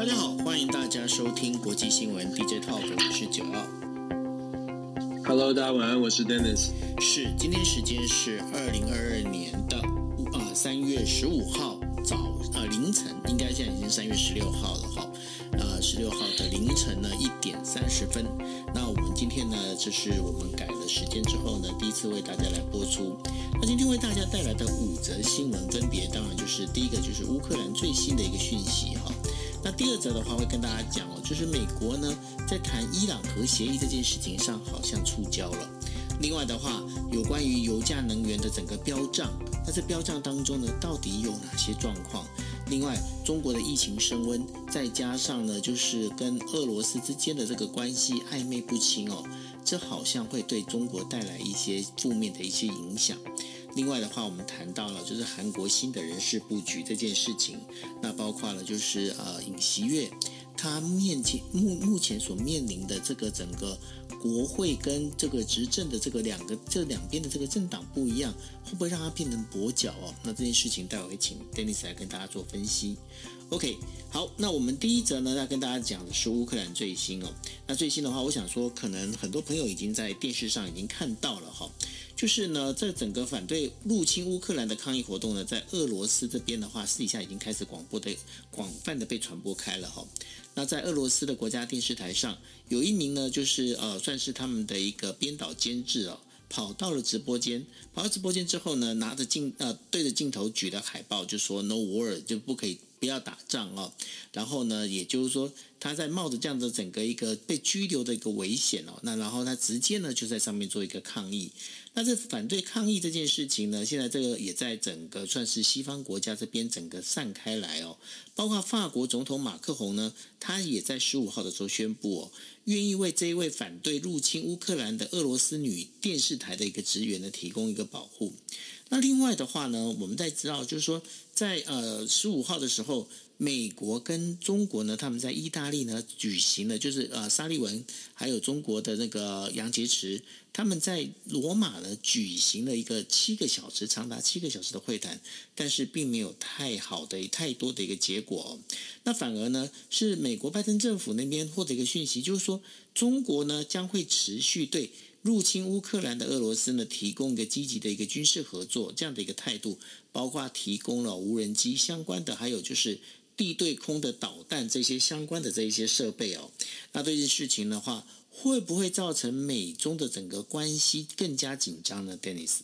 大家好，欢迎大家收听国际新闻 DJ Talk，我是九号。Hello，大家晚安，我是 Dennis。是，今天时间是二零二二年的呃三月十五号早呃凌晨，应该现在已经三月十六号了哈。呃，十六号的凌晨呢一点三十分。那我们今天呢，这是我们改了时间之后呢，第一次为大家来播出。那今天为大家带来的五则新闻，分别当然就是第一个就是乌克兰最新的一个讯息哈。那第二则的话会跟大家讲哦，就是美国呢在谈伊朗核协议这件事情上好像触礁了。另外的话，有关于油价能源的整个飙涨，那这飙涨当中呢，到底有哪些状况？另外，中国的疫情升温，再加上呢，就是跟俄罗斯之间的这个关系暧昧不清哦，这好像会对中国带来一些负面的一些影响。另外的话，我们谈到了就是韩国新的人事布局这件事情，那包括了就是呃尹锡悦，他面前目目前所面临的这个整个。国会跟这个执政的这个两个这两边的这个政党不一样，会不会让他变成跛脚哦？那这件事情待会会请 Dennis 来跟大家做分析。OK，好，那我们第一则呢要跟大家讲的是乌克兰最新哦。那最新的话，我想说可能很多朋友已经在电视上已经看到了哈，就是呢在整个反对入侵乌克兰的抗议活动呢，在俄罗斯这边的话，私底下已经开始广播的广泛的被传播开了哈。那在俄罗斯的国家电视台上，有一名呢，就是呃，算是他们的一个编导监制哦，跑到了直播间，跑到直播间之后呢，拿着镜呃，对着镜头举的海报，就说 “No war”，就不可以。不要打仗哦，然后呢，也就是说，他在冒着这样的整个一个被拘留的一个危险哦，那然后他直接呢就在上面做一个抗议。那这反对抗议这件事情呢，现在这个也在整个算是西方国家这边整个散开来哦，包括法国总统马克宏呢，他也在十五号的时候宣布哦，愿意为这一位反对入侵乌克兰的俄罗斯女电视台的一个职员呢提供一个保护。那另外的话呢，我们在知道，就是说，在呃十五号的时候，美国跟中国呢，他们在意大利呢举行了，就是呃沙利文还有中国的那个杨洁篪，他们在罗马呢举行了一个七个小时，长达七个小时的会谈，但是并没有太好的太多的一个结果。那反而呢，是美国拜登政府那边获得一个讯息，就是说中国呢将会持续对。入侵乌克兰的俄罗斯呢，提供一个积极的一个军事合作这样的一个态度，包括提供了无人机相关的，还有就是地对空的导弹这些相关的这一些设备哦。那这件事情的话，会不会造成美中的整个关系更加紧张呢？Dennis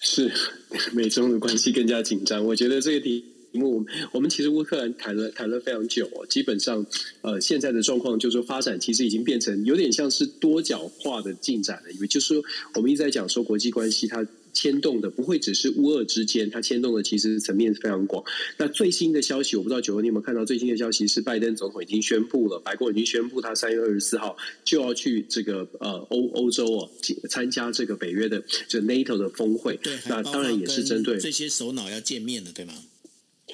是美中的关系更加紧张，我觉得这个题。因为我们我们其实乌克兰谈了谈了非常久哦，基本上呃现在的状况就是说发展其实已经变成有点像是多角化的进展了，因为就是说我们一直在讲说国际关系它。牵动的不会只是乌俄之间，它牵动的其实层面非常广。那最新的消息，我不知道九哥你有没有看到？最新的消息是拜登总统已经宣布了，白宫已经宣布他三月二十四号就要去这个呃欧欧洲哦参加这个北约的就 NATO 的峰会。对，那当然也是针对这些首脑要见面的，对吗？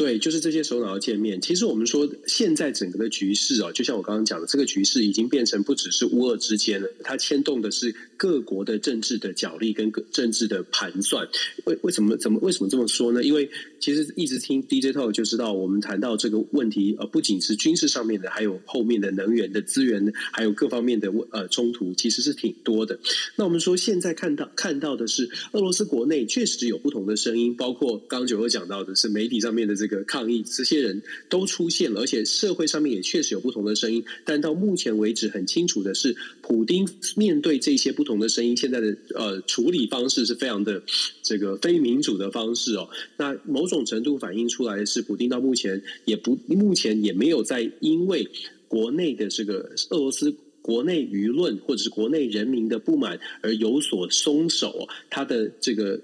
对，就是这些首脑要见面。其实我们说，现在整个的局势啊，就像我刚刚讲的，这个局势已经变成不只是乌俄之间了，它牵动的是各国的政治的角力跟政治的盘算。为为什么怎么为什么这么说呢？因为其实一直听 DJ Talk 就知道，我们谈到这个问题，呃，不仅是军事上面的，还有后面的能源的资源，还有各方面的呃冲突，其实是挺多的。那我们说，现在看到看到的是，俄罗斯国内确实有不同的声音，包括刚刚九哥讲到的是媒体上面的这个个抗议，这些人都出现了，而且社会上面也确实有不同的声音。但到目前为止，很清楚的是，普丁面对这些不同的声音，现在的呃处理方式是非常的这个非民主的方式哦。那某种程度反映出来的是，普丁到目前也不目前也没有在因为国内的这个俄罗斯国内舆论或者是国内人民的不满而有所松手。他的这个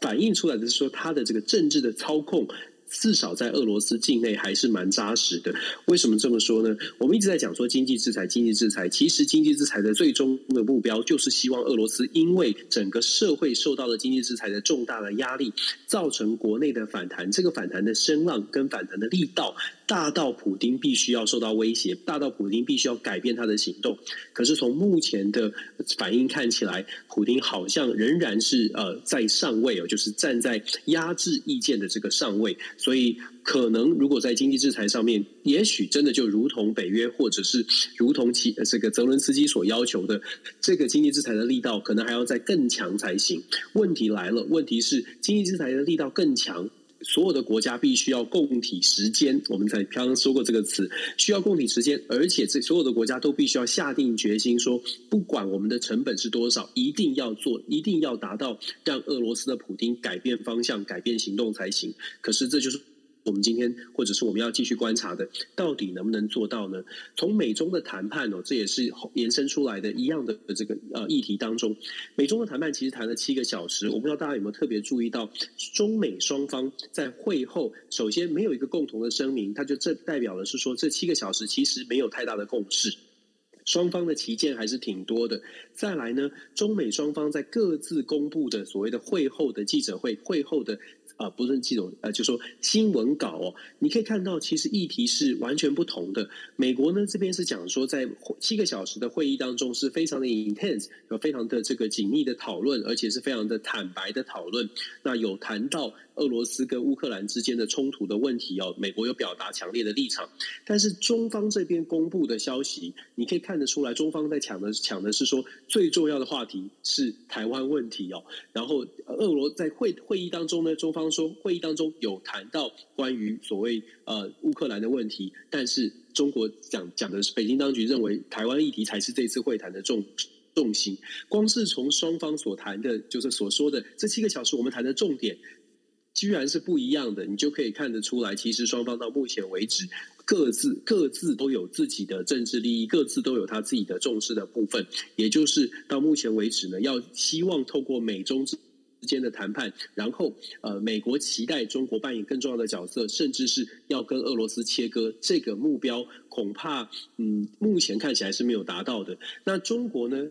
反映出来的是说，他的这个政治的操控。至少在俄罗斯境内还是蛮扎实的。为什么这么说呢？我们一直在讲说经济制裁，经济制裁。其实经济制裁的最终的目标，就是希望俄罗斯因为整个社会受到了经济制裁的重大的压力，造成国内的反弹。这个反弹的声浪跟反弹的力道。大到普丁必须要受到威胁，大到普丁必须要改变他的行动。可是从目前的反应看起来，普丁好像仍然是呃在上位哦，就是站在压制意见的这个上位，所以。可能如果在经济制裁上面，也许真的就如同北约或者是如同其这个泽伦斯基所要求的，这个经济制裁的力道可能还要再更强才行。问题来了，问题是经济制裁的力道更强，所有的国家必须要共体时间。我们才刚刚说过这个词，需要共体时间，而且这所有的国家都必须要下定决心说，不管我们的成本是多少，一定要做，一定要达到让俄罗斯的普丁改变方向、改变行动才行。可是这就是。我们今天或者是我们要继续观察的，到底能不能做到呢？从美中的谈判哦，这也是延伸出来的一样的这个呃议题当中，美中的谈判其实谈了七个小时。我不知道大家有没有特别注意到，中美双方在会后首先没有一个共同的声明，它就这代表的是说，这七个小时其实没有太大的共识，双方的旗舰还是挺多的。再来呢，中美双方在各自公布的所谓的会后的记者会，会后的。啊，不是这种呃，就说新闻稿哦，你可以看到，其实议题是完全不同的。美国呢这边是讲说，在七个小时的会议当中，是非常的 intense，有非常的这个紧密的讨论，而且是非常的坦白的讨论。那有谈到俄罗斯跟乌克兰之间的冲突的问题哦，美国有表达强烈的立场。但是中方这边公布的消息，你可以看得出来，中方在抢的抢的是说最重要的话题是台湾问题哦。然后俄罗在会会议当中呢，中方。说会议当中有谈到关于所谓呃乌克兰的问题，但是中国讲讲的是北京当局认为台湾议题才是这次会谈的重重心。光是从双方所谈的，就是所说的这七个小时我们谈的重点，居然是不一样的，你就可以看得出来，其实双方到目前为止各自各自都有自己的政治利益，各自都有他自己的重视的部分，也就是到目前为止呢，要希望透过美中之。之间的谈判，然后呃，美国期待中国扮演更重要的角色，甚至是要跟俄罗斯切割，这个目标恐怕嗯，目前看起来是没有达到的。那中国呢？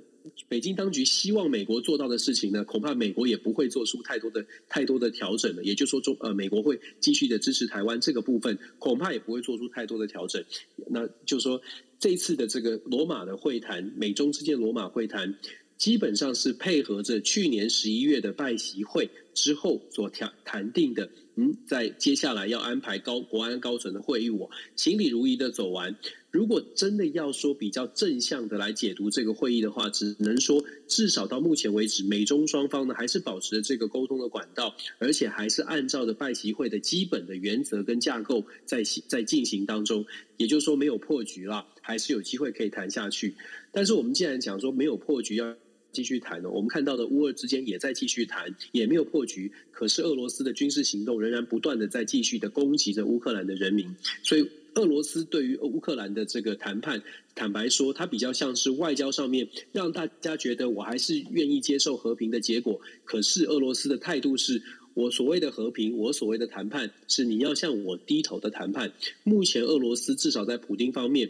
北京当局希望美国做到的事情呢，恐怕美国也不会做出太多的太多的调整了。也就是说，中呃，美国会继续的支持台湾这个部分，恐怕也不会做出太多的调整。那就是说，这次的这个罗马的会谈，美中之间罗马会谈。基本上是配合着去年十一月的拜习会之后所谈谈定的，嗯，在接下来要安排高国安高层的会议，我行礼如仪的走完。如果真的要说比较正向的来解读这个会议的话，只能说至少到目前为止，美中双方呢还是保持着这个沟通的管道，而且还是按照着拜习会的基本的原则跟架构在在进行当中。也就是说没有破局了，还是有机会可以谈下去。但是我们既然讲说没有破局要。继续谈呢，我们看到的乌俄之间也在继续谈，也没有破局。可是俄罗斯的军事行动仍然不断的在继续的攻击着乌克兰的人民，所以俄罗斯对于乌克兰的这个谈判，坦白说，它比较像是外交上面让大家觉得我还是愿意接受和平的结果。可是俄罗斯的态度是我所谓的和平，我所谓的谈判是你要向我低头的谈判。目前俄罗斯至少在普丁方面。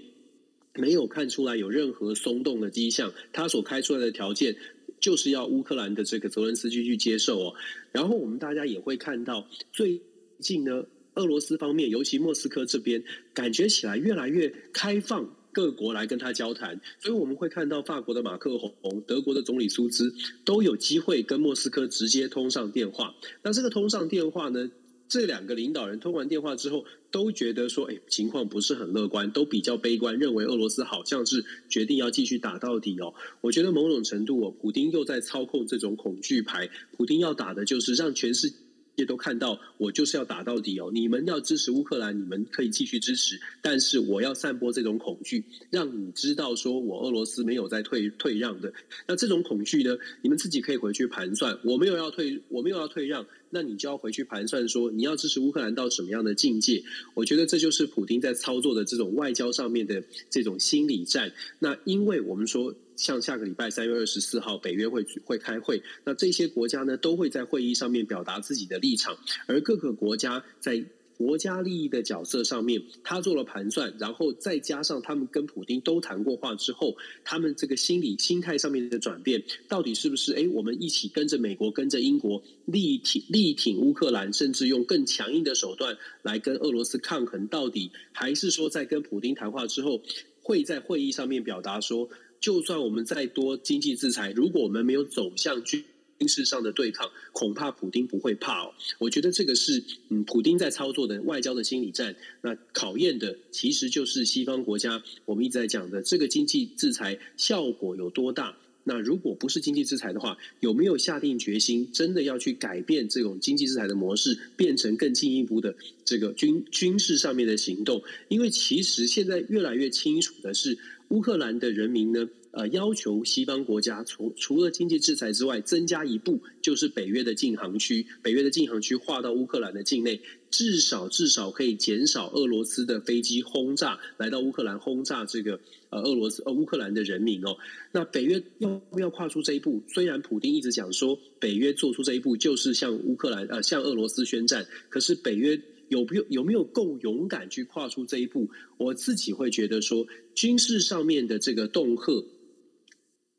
没有看出来有任何松动的迹象，他所开出来的条件就是要乌克兰的这个泽伦斯基去接受哦。然后我们大家也会看到，最近呢，俄罗斯方面，尤其莫斯科这边，感觉起来越来越开放，各国来跟他交谈。所以我们会看到法国的马克宏、德国的总理苏兹都有机会跟莫斯科直接通上电话。那这个通上电话呢，这两个领导人通完电话之后，都觉得说，哎，情况不是很乐观，都比较悲观，认为俄罗斯好像是决定要继续打到底哦。我觉得某种程度哦，普丁又在操控这种恐惧牌，普丁要打的就是让全世界都看到，我就是要打到底哦。你们要支持乌克兰，你们可以继续支持，但是我要散播这种恐惧，让你知道说我俄罗斯没有在退退让的。那这种恐惧呢，你们自己可以回去盘算，我没有要退，我没有要退让。那你就要回去盘算说，你要支持乌克兰到什么样的境界？我觉得这就是普丁在操作的这种外交上面的这种心理战。那因为我们说，像下个礼拜三月二十四号，北约会会开会，那这些国家呢都会在会议上面表达自己的立场，而各个国家在国家利益的角色上面，他做了盘算，然后再加上他们跟普京都谈过话之后，他们这个心理心态上面的转变，到底是不是？哎，我们一起跟着美国，跟着英国力挺力挺乌克兰，甚至用更强硬的手段来跟俄罗斯抗衡，到底还是说在跟普京谈话之后，会在会议上面表达说，就算我们再多经济制裁，如果我们没有走向军军事上的对抗，恐怕普丁不会怕哦。我觉得这个是嗯，普丁在操作的外交的心理战。那考验的其实就是西方国家，我们一直在讲的这个经济制裁效果有多大。那如果不是经济制裁的话，有没有下定决心真的要去改变这种经济制裁的模式，变成更进一步的这个军军事上面的行动？因为其实现在越来越清楚的是，乌克兰的人民呢。呃，要求西方国家除除了经济制裁之外，增加一步，就是北约的禁航区，北约的禁航区划到乌克兰的境内，至少至少可以减少俄罗斯的飞机轰炸来到乌克兰轰炸这个呃俄罗斯呃乌克兰的人民哦。那北约要不要跨出这一步？虽然普丁一直讲说北约做出这一步就是向乌克兰呃向俄罗斯宣战，可是北约。有没有有没有够勇敢去跨出这一步？我自己会觉得说，军事上面的这个恫吓，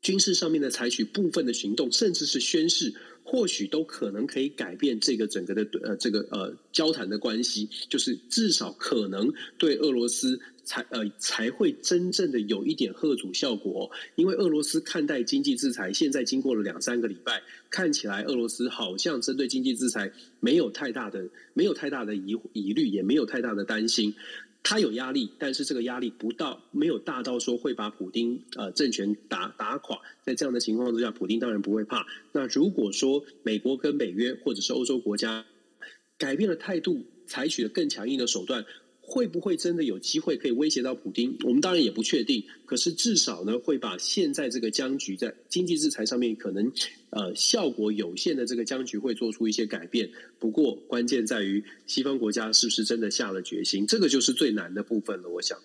军事上面的采取部分的行动，甚至是宣誓，或许都可能可以改变这个整个的呃这个呃交谈的关系，就是至少可能对俄罗斯。才呃才会真正的有一点贺阻效果，因为俄罗斯看待经济制裁，现在经过了两三个礼拜，看起来俄罗斯好像针对经济制裁没有太大的没有太大的疑疑虑，也没有太大的担心。他有压力，但是这个压力不到没有大到说会把普丁呃政权打打垮。在这样的情况之下，普丁当然不会怕。那如果说美国跟北约或者是欧洲国家改变了态度，采取了更强硬的手段。会不会真的有机会可以威胁到普丁？我们当然也不确定。可是至少呢，会把现在这个僵局在经济制裁上面可能呃效果有限的这个僵局会做出一些改变。不过关键在于西方国家是不是真的下了决心？这个就是最难的部分了。我想，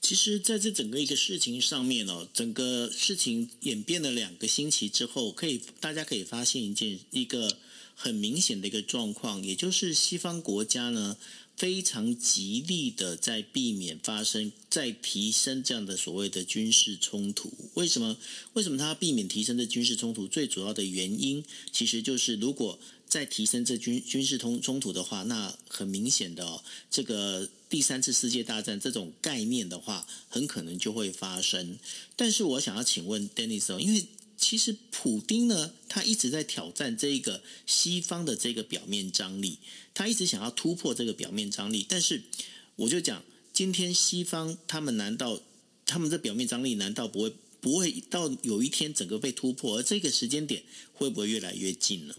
其实在这整个一个事情上面哦，整个事情演变了两个星期之后，可以大家可以发现一件一个很明显的一个状况，也就是西方国家呢。非常极力的在避免发生、在提升这样的所谓的军事冲突。为什么？为什么他要避免提升这军事冲突？最主要的原因，其实就是如果再提升这军军事冲冲突的话，那很明显的，这个第三次世界大战这种概念的话，很可能就会发生。但是我想要请问 Dennis 哦，因为。其实，普丁呢，他一直在挑战这个西方的这个表面张力，他一直想要突破这个表面张力。但是，我就讲，今天西方他们难道他们这表面张力难道不会不会到有一天整个被突破？而这个时间点会不会越来越近呢？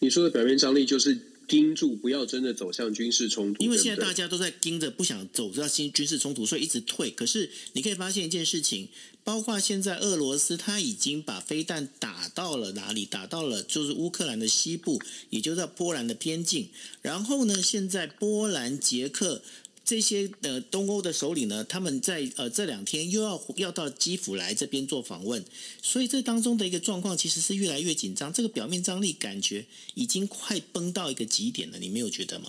你说的表面张力就是。盯住，不要真的走向军事冲突。因为现在大家都在盯着，不想走到新军事冲突，所以一直退。可是你可以发现一件事情，包括现在俄罗斯，他已经把飞弹打到了哪里？打到了就是乌克兰的西部，也就在波兰的边境。然后呢，现在波兰、捷克。这些呃东欧的首领呢，他们在呃这两天又要要到基辅来这边做访问，所以这当中的一个状况其实是越来越紧张，这个表面张力感觉已经快崩到一个极点了，你没有觉得吗？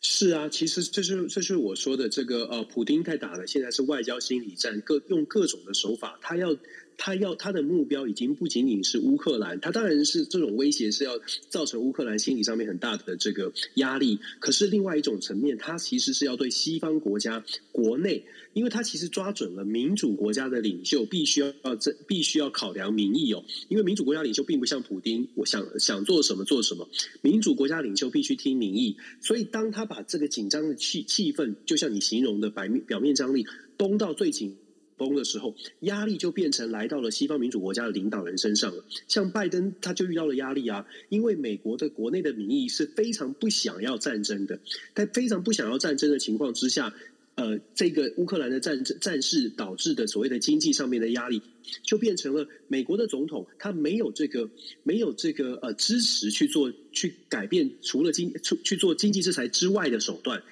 是啊，其实这是这是我说的这个呃，普丁在打的现在是外交心理战，各用各种的手法，他要。他要他的目标已经不仅仅是乌克兰，他当然是这种威胁是要造成乌克兰心理上面很大的这个压力。可是另外一种层面，他其实是要对西方国家国内，因为他其实抓准了民主国家的领袖必须要要这必须要考量民意哦，因为民主国家领袖并不像普丁，我想想做什么做什么，民主国家领袖必须听民意。所以当他把这个紧张的气气氛，就像你形容的表面表面张力绷到最紧。崩的时候，压力就变成来到了西方民主国家的领导人身上了。像拜登，他就遇到了压力啊，因为美国的国内的民意是非常不想要战争的，在非常不想要战争的情况之下，呃，这个乌克兰的战战事导致的所谓的经济上面的压力，就变成了美国的总统他没有这个没有这个呃支持去做去改变除了经去去做经济制裁之外的手段。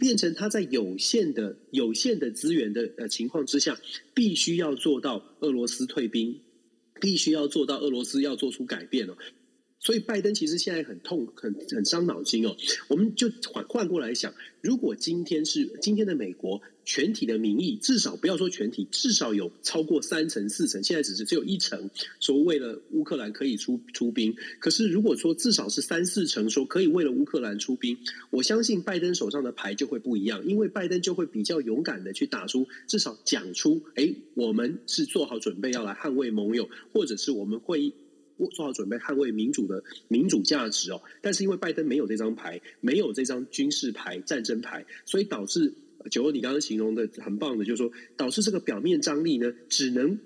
变成他在有限的有限的资源的呃情况之下，必须要做到俄罗斯退兵，必须要做到俄罗斯要做出改变了。所以拜登其实现在很痛，很很伤脑筋哦。我们就换换过来想，如果今天是今天的美国全体的民意，至少不要说全体，至少有超过三成四成，现在只是只有一成说为了乌克兰可以出出兵。可是如果说至少是三四成说可以为了乌克兰出兵，我相信拜登手上的牌就会不一样，因为拜登就会比较勇敢的去打出，至少讲出，哎，我们是做好准备要来捍卫盟友，或者是我们会。做好准备捍卫民主的民主价值哦，但是因为拜登没有这张牌，没有这张军事牌、战争牌，所以导致九欧你刚刚形容的很棒的，就是说导致这个表面张力呢，只能。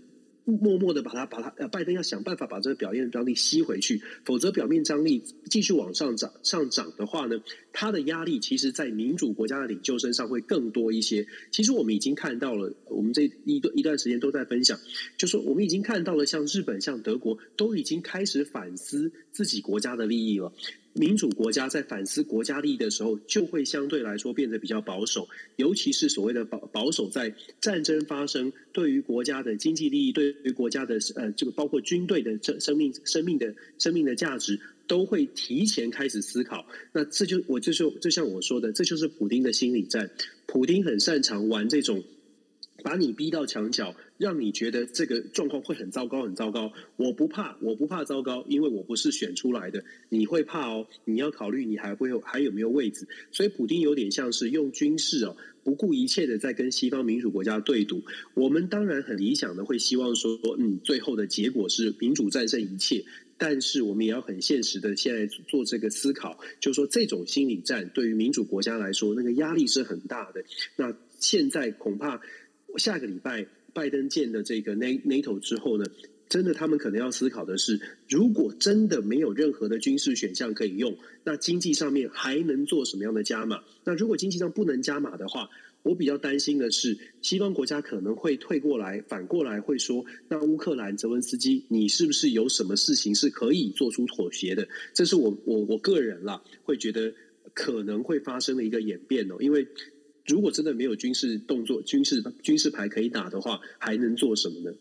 默默的把它把它呃，拜登要想办法把这个表面张力吸回去，否则表面张力继续往上涨上涨的话呢，他的压力其实，在民主国家的领袖身上会更多一些。其实我们已经看到了，我们这一段一段时间都在分享，就说我们已经看到了，像日本、像德国都已经开始反思自己国家的利益了。民主国家在反思国家利益的时候，就会相对来说变得比较保守，尤其是所谓的保保守，在战争发生，对于国家的经济利益，对于国家的呃这个包括军队的生生命、生命的生命的价值，都会提前开始思考。那这就我就是，就像我说的，这就是普丁的心理战。普丁很擅长玩这种。把你逼到墙角，让你觉得这个状况会很糟糕，很糟糕。我不怕，我不怕糟糕，因为我不是选出来的。你会怕哦，你要考虑你还会有还有没有位置。所以，普丁有点像是用军事哦，不顾一切的在跟西方民主国家对赌。我们当然很理想的会希望说，嗯，最后的结果是民主战胜一切。但是，我们也要很现实的现在做这个思考，就是说，这种心理战对于民主国家来说，那个压力是很大的。那现在恐怕。下个礼拜，拜登建的这个 NATO 之后呢，真的他们可能要思考的是，如果真的没有任何的军事选项可以用，那经济上面还能做什么样的加码？那如果经济上不能加码的话，我比较担心的是，西方国家可能会退过来，反过来会说，那乌克兰泽文斯基，你是不是有什么事情是可以做出妥协的？这是我我我个人啦，会觉得可能会发生的一个演变哦，因为。如果真的没有军事动作、军事军事牌可以打的话，还能做什么呢？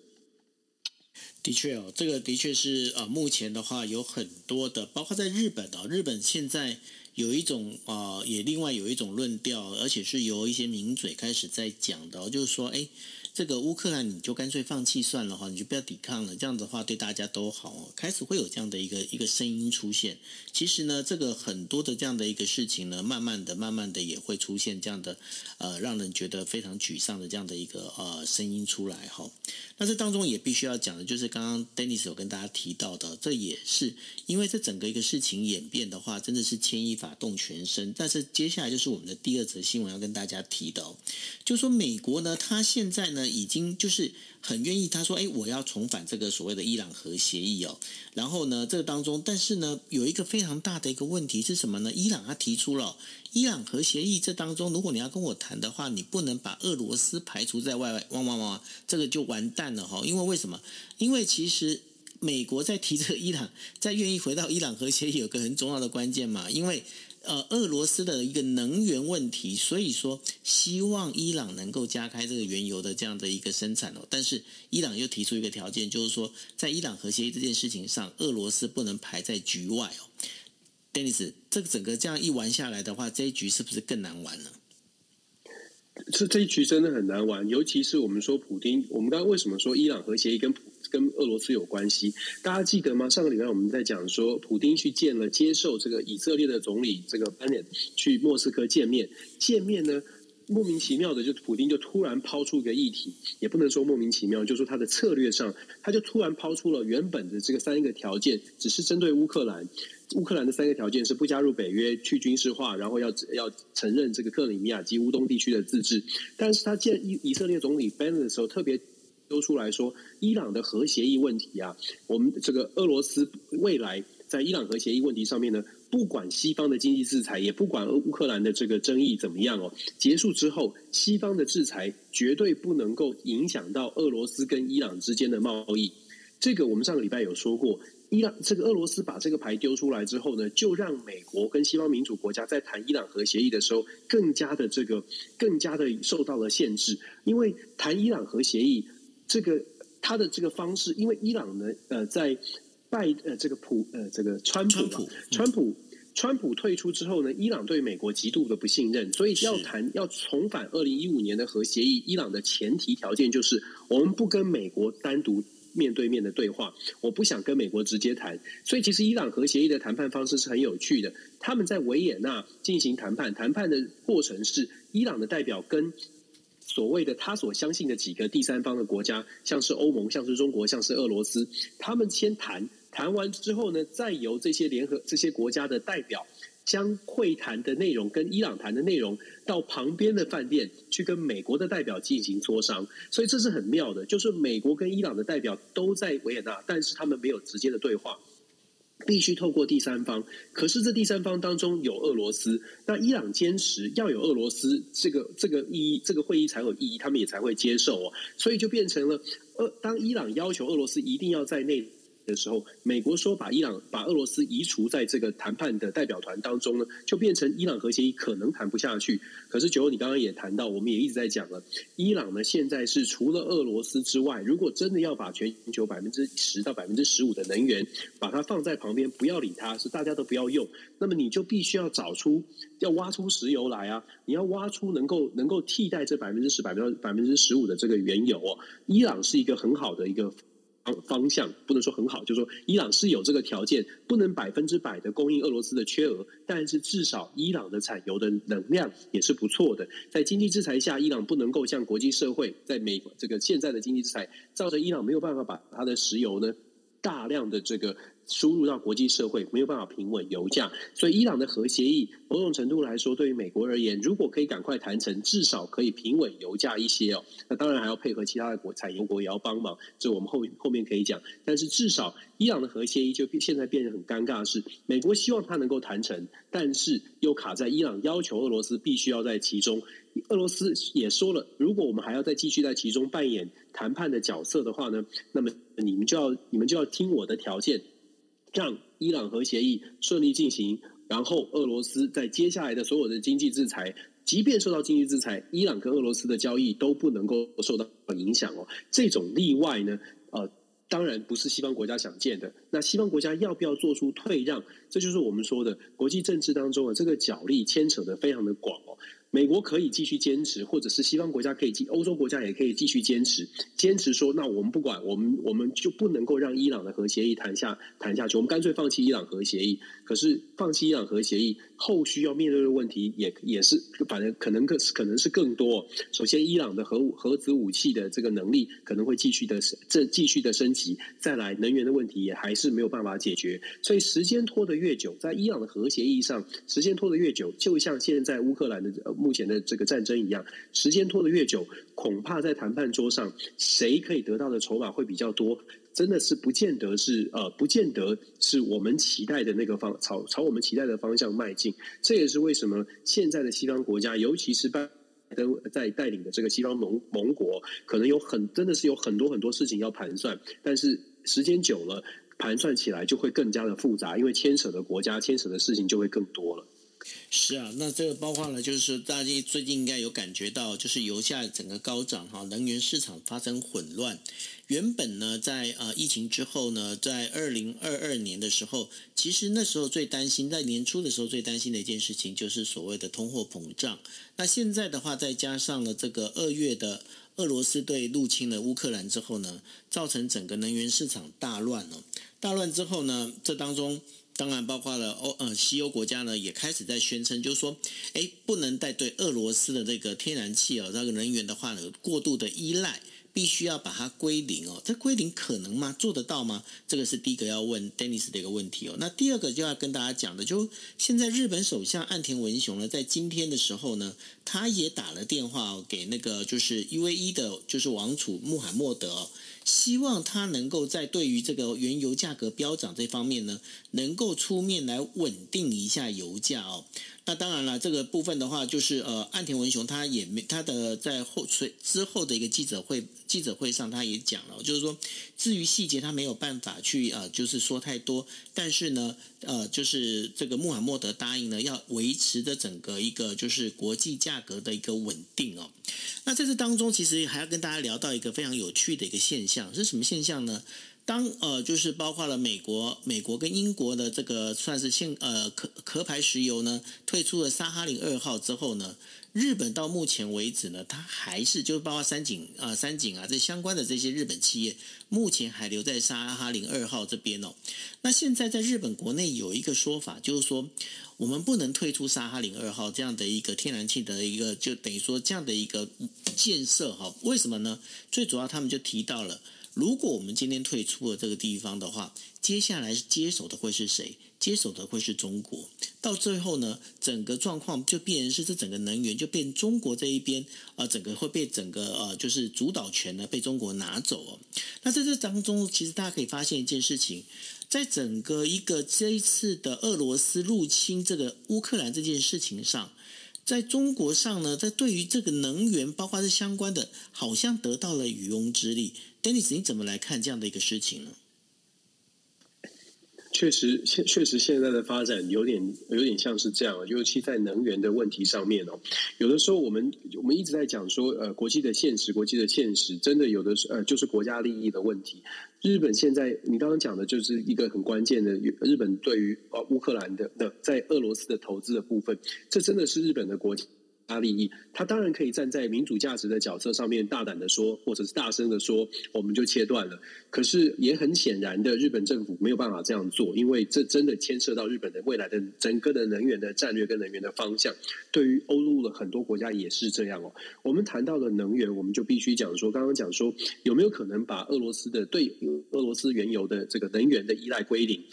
的确哦，这个的确是呃，目前的话有很多的，包括在日本哦，日本现在有一种呃，也另外有一种论调，而且是由一些名嘴开始在讲的，就是说，哎。这个乌克兰你就干脆放弃算了哈，你就不要抵抗了，这样的话对大家都好哦。开始会有这样的一个一个声音出现。其实呢，这个很多的这样的一个事情呢，慢慢的、慢慢的也会出现这样的呃，让人觉得非常沮丧的这样的一个呃声音出来哈。那这当中也必须要讲的，就是刚刚 Dennis 有跟大家提到的，这也是因为这整个一个事情演变的话，真的是牵一发动全身。但是接下来就是我们的第二则新闻要跟大家提到，就说美国呢，它现在呢。已经就是很愿意，他说：“哎，我要重返这个所谓的伊朗核协议哦。”然后呢，这个当中，但是呢，有一个非常大的一个问题是什么呢？伊朗他提出了伊朗核协议，这当中，如果你要跟我谈的话，你不能把俄罗斯排除在外，外，汪汪汪，这个就完蛋了哈。因为为什么？因为其实美国在提这个伊朗，在愿意回到伊朗核协议，有个很重要的关键嘛，因为。呃，俄罗斯的一个能源问题，所以说希望伊朗能够加开这个原油的这样的一个生产哦。但是伊朗又提出一个条件，就是说在伊朗核协议这件事情上，俄罗斯不能排在局外哦。Dennis，这个整个这样一玩下来的话，这一局是不是更难玩呢？这这一局真的很难玩，尤其是我们说普丁，我们刚刚为什么说伊朗核协议跟普跟俄罗斯有关系，大家记得吗？上个礼拜我们在讲说，普丁去见了接受这个以色列的总理这个班内去莫斯科见面，见面呢，莫名其妙的就普丁就突然抛出一个议题，也不能说莫名其妙，就说他的策略上，他就突然抛出了原本的这个三个条件，只是针对乌克兰，乌克兰的三个条件是不加入北约、去军事化，然后要要承认这个克里米亚及乌东地区的自治。但是他见以以色列总理班内的时候，特别。丢出来说，伊朗的核协议问题啊，我们这个俄罗斯未来在伊朗核协议问题上面呢，不管西方的经济制裁，也不管乌克兰的这个争议怎么样哦，结束之后，西方的制裁绝对不能够影响到俄罗斯跟伊朗之间的贸易。这个我们上个礼拜有说过，伊朗这个俄罗斯把这个牌丢出来之后呢，就让美国跟西方民主国家在谈伊朗核协议的时候，更加的这个更加的受到了限制，因为谈伊朗核协议。这个他的这个方式，因为伊朗呢，呃，在拜呃这个普呃这个川普啊，川普川普退出之后呢，伊朗对美国极度的不信任，所以要谈要重返二零一五年的核协议，伊朗的前提条件就是我们不跟美国单独面对面的对话，我不想跟美国直接谈，所以其实伊朗核协议的谈判方式是很有趣的，他们在维也纳进行谈判，谈判的过程是伊朗的代表跟所谓的他所相信的几个第三方的国家，像是欧盟，像是中国，像是俄罗斯，他们先谈，谈完之后呢，再由这些联合这些国家的代表，将会谈的内容跟伊朗谈的内容，到旁边的饭店去跟美国的代表进行磋商，所以这是很妙的，就是美国跟伊朗的代表都在维也纳，但是他们没有直接的对话。必须透过第三方，可是这第三方当中有俄罗斯，那伊朗坚持要有俄罗斯，这个这个意义，这个会议才有意义，他们也才会接受哦，所以就变成了，呃，当伊朗要求俄罗斯一定要在内。的时候，美国说把伊朗把俄罗斯移除在这个谈判的代表团当中呢，就变成伊朗核协议可能谈不下去。可是九欧，你刚刚也谈到，我们也一直在讲了，伊朗呢现在是除了俄罗斯之外，如果真的要把全球百分之十到百分之十五的能源把它放在旁边，不要理它，是大家都不要用，那么你就必须要找出要挖出石油来啊！你要挖出能够能够替代这百分之十百分之百分之十五的这个原油哦，伊朗是一个很好的一个。方向不能说很好，就是说伊朗是有这个条件，不能百分之百的供应俄罗斯的缺额，但是至少伊朗的产油的能量也是不错的。在经济制裁下，伊朗不能够向国际社会，在美这个现在的经济制裁，造成伊朗没有办法把它的石油呢大量的这个。输入到国际社会没有办法平稳油价，所以伊朗的核协议某种程度来说，对于美国而言，如果可以赶快谈成，至少可以平稳油价一些哦。那当然还要配合其他的国产油国也要帮忙，这我们后后面可以讲。但是至少伊朗的核协议就现在变得很尴尬的是，美国希望它能够谈成，但是又卡在伊朗要求俄罗斯必须要在其中。俄罗斯也说了，如果我们还要再继续在其中扮演谈判的角色的话呢，那么你们就要你们就要听我的条件。让伊朗核协议顺利进行，然后俄罗斯在接下来的所有的经济制裁，即便受到经济制裁，伊朗跟俄罗斯的交易都不能够受到影响哦。这种例外呢，呃，当然不是西方国家想见的。那西方国家要不要做出退让？这就是我们说的国际政治当中啊，这个角力牵扯得非常的广哦。美国可以继续坚持，或者是西方国家可以继，欧洲国家也可以继续坚持，坚持说，那我们不管，我们我们就不能够让伊朗的核协议谈下谈下去，我们干脆放弃伊朗核协议。可是放弃伊朗核协议，后续要面对的问题也也是，反正可能更可能是更多。首先，伊朗的核核子武器的这个能力可能会继续的这继续的升级，再来能源的问题也还是没有办法解决。所以时间拖得越久，在伊朗的核协议上，时间拖得越久，就像现在乌克兰的。目前的这个战争一样，时间拖得越久，恐怕在谈判桌上，谁可以得到的筹码会比较多，真的是不见得是呃，不见得是我们期待的那个方朝朝我们期待的方向迈进。这也是为什么现在的西方国家，尤其是拜登在带领的这个西方盟盟国，可能有很真的是有很多很多事情要盘算，但是时间久了，盘算起来就会更加的复杂，因为牵扯的国家牵扯的事情就会更多了。是啊，那这个包括了，就是大家最近应该有感觉到，就是油价整个高涨哈，能源市场发生混乱。原本呢，在呃疫情之后呢，在二零二二年的时候，其实那时候最担心，在年初的时候最担心的一件事情，就是所谓的通货膨胀。那现在的话，再加上了这个二月的俄罗斯队入侵了乌克兰之后呢，造成整个能源市场大乱了。大乱之后呢，这当中。当然，包括了欧呃西欧国家呢，也开始在宣称，就是说，哎，不能再对俄罗斯的这个天然气哦，那个能源的话呢，过度的依赖。必须要把它归零哦，这归零可能吗？做得到吗？这个是第一个要问 Dennis 的一个问题哦。那第二个就要跟大家讲的，就现在日本首相岸田文雄呢，在今天的时候呢，他也打了电话给那个就是 UAE 的，就是王储穆罕默德，希望他能够在对于这个原油价格飙涨这方面呢，能够出面来稳定一下油价哦。那当然了，这个部分的话，就是呃，岸田文雄他也没他的在后随之后的一个记者会记者会上，他也讲了，就是说，至于细节他没有办法去呃，就是说太多，但是呢，呃，就是这个穆罕默德答应呢，要维持的整个一个就是国际价格的一个稳定哦。那在这当中，其实还要跟大家聊到一个非常有趣的一个现象，是什么现象呢？当呃，就是包括了美国、美国跟英国的这个算是现呃壳壳牌石油呢，退出了沙哈林二号之后呢，日本到目前为止呢，它还是就包括三井啊、三井啊这相关的这些日本企业，目前还留在沙哈林二号这边哦。那现在在日本国内有一个说法，就是说我们不能退出沙哈林二号这样的一个天然气的一个，就等于说这样的一个建设哈。为什么呢？最主要他们就提到了。如果我们今天退出了这个地方的话，接下来接手的会是谁？接手的会是中国。到最后呢，整个状况就变成是这整个能源就变中国这一边啊、整个会被整个呃就是主导权呢被中国拿走哦。那在这当中，其实大家可以发现一件事情，在整个一个这一次的俄罗斯入侵这个乌克兰这件事情上。在中国上呢，在对于这个能源，包括是相关的，好像得到了渔翁之利。Dennis，你怎么来看这样的一个事情呢？确实，现确实现在的发展有点有点像是这样，尤其在能源的问题上面哦。有的时候我们我们一直在讲说，呃，国际的现实，国际的现实，真的有的是呃，就是国家利益的问题。日本现在你刚刚讲的就是一个很关键的，日本对于呃乌克兰的的在俄罗斯的投资的部分，这真的是日本的国家。他利益，他当然可以站在民主价值的角色上面大胆的说，或者是大声的说，我们就切断了。可是也很显然的，日本政府没有办法这样做，因为这真的牵涉到日本的未来的整个的能源的战略跟能源的方向。对于欧陆的很多国家也是这样哦。我们谈到了能源，我们就必须讲说，刚刚讲说有没有可能把俄罗斯的对俄罗斯原油的这个能源的依赖归零？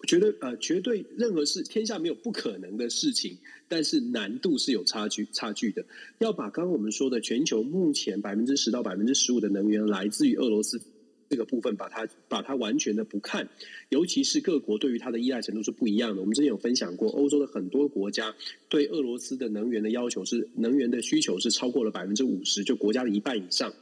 我觉得呃，绝对任何事天下没有不可能的事情。但是难度是有差距差距的，要把刚刚我们说的全球目前百分之十到百分之十五的能源来自于俄罗斯这个部分，把它把它完全的不看，尤其是各国对于它的依赖程度是不一样的。我们之前有分享过，欧洲的很多国家对俄罗斯的能源的要求是能源的需求是超过了百分之五十，就国家的一半以上。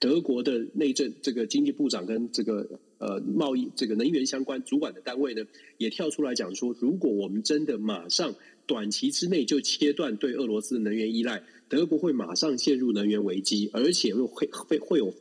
德国的内政这个经济部长跟这个呃贸易这个能源相关主管的单位呢，也跳出来讲说，如果我们真的马上。短期之内就切断对俄罗斯的能源依赖，德国会马上陷入能源危机，而且会会会有。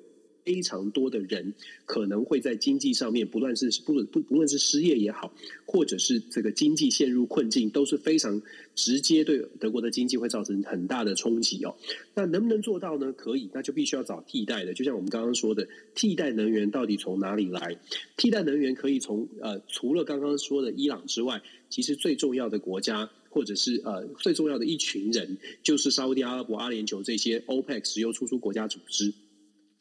非常多的人可能会在经济上面不断是不不不论是失业也好，或者是这个经济陷入困境，都是非常直接对德国的经济会造成很大的冲击哦。那能不能做到呢？可以，那就必须要找替代的。就像我们刚刚说的，替代能源到底从哪里来？替代能源可以从呃，除了刚刚说的伊朗之外，其实最重要的国家或者是呃最重要的一群人，就是沙乌地阿拉伯、阿联酋这些 OPEC 石油输出国家组织。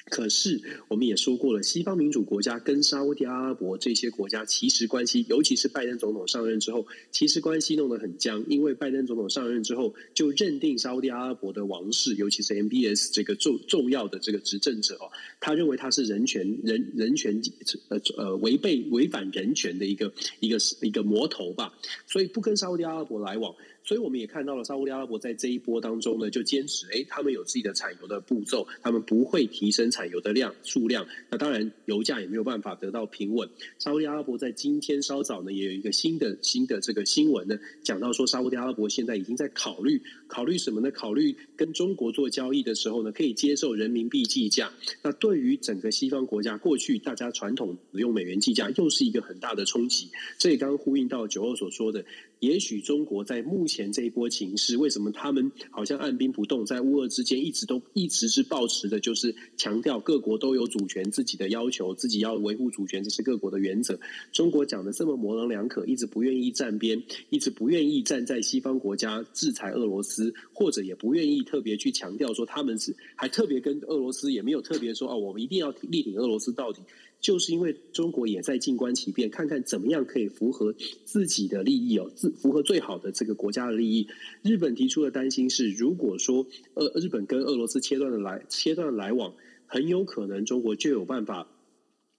可是，我们也说过了，西方民主国家跟沙乌地阿拉伯这些国家其实关系，尤其是拜登总统上任之后，其实关系弄得很僵。因为拜登总统上任之后，就认定沙乌地阿拉伯的王室，尤其是 MBS 这个重重要的这个执政者哦，他认为他是人权人人权呃呃违背违反人权的一个一个一个魔头吧，所以不跟沙乌地阿拉伯来往。所以我们也看到了沙乌地阿拉伯在这一波当中呢，就坚持，哎，他们有自己的产油的步骤，他们不会提升产油的量数量。那当然，油价也没有办法得到平稳。沙乌地阿拉伯在今天稍早呢，也有一个新的新的这个新闻呢，讲到说沙乌地阿拉伯现在已经在考虑考虑什么呢？考虑跟中国做交易的时候呢，可以接受人民币计价。那对于整个西方国家，过去大家传统用美元计价，又是一个很大的冲击。这也刚呼应到九二所说的。也许中国在目前这一波情势，为什么他们好像按兵不动，在乌俄之间一直都一直是抱持的，就是强调各国都有主权，自己的要求，自己要维护主权，这是各国的原则。中国讲的这么模棱两可，一直不愿意站边，一直不愿意站在西方国家制裁俄罗斯，或者也不愿意特别去强调说他们是，还特别跟俄罗斯也没有特别说哦，我们一定要力挺俄罗斯到底。就是因为中国也在静观其变，看看怎么样可以符合自己的利益哦，自符合最好的这个国家的利益。日本提出的担心是，如果说呃日本跟俄罗斯切断了来切断了来往，很有可能中国就有办法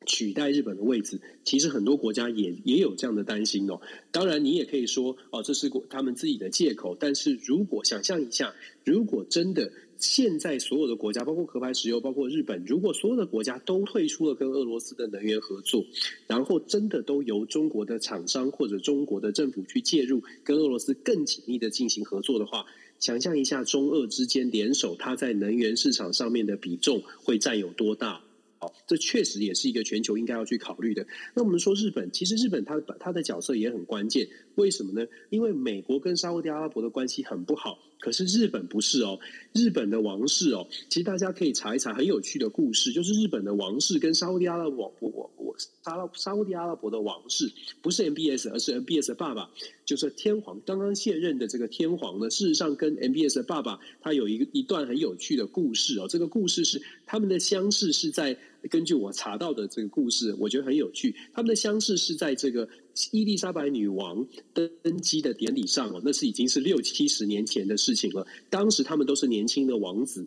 取代日本的位置。其实很多国家也也有这样的担心哦。当然，你也可以说哦，这是他们自己的借口。但是如果想象一下，如果真的。现在所有的国家，包括壳牌石油，包括日本，如果所有的国家都退出了跟俄罗斯的能源合作，然后真的都由中国的厂商或者中国的政府去介入，跟俄罗斯更紧密的进行合作的话，想象一下中俄之间联手，它在能源市场上面的比重会占有多大？好这确实也是一个全球应该要去考虑的。那我们说日本，其实日本它它的角色也很关键，为什么呢？因为美国跟沙乌地阿拉伯的关系很不好，可是日本不是哦。日本的王室哦，其实大家可以查一查很有趣的故事，就是日本的王室跟沙乌地阿拉伯，我我我沙拉沙乌地阿拉伯的王室不是 MBS，而是 MBS 的爸爸，就是天皇刚刚卸任的这个天皇呢，事实上跟 MBS 的爸爸他有一个一段很有趣的故事哦。这个故事是他们的相识是在。根据我查到的这个故事，我觉得很有趣。他们的相识是在这个伊丽莎白女王登基的典礼上哦，那是已经是六七十年前的事情了。当时他们都是年轻的王子，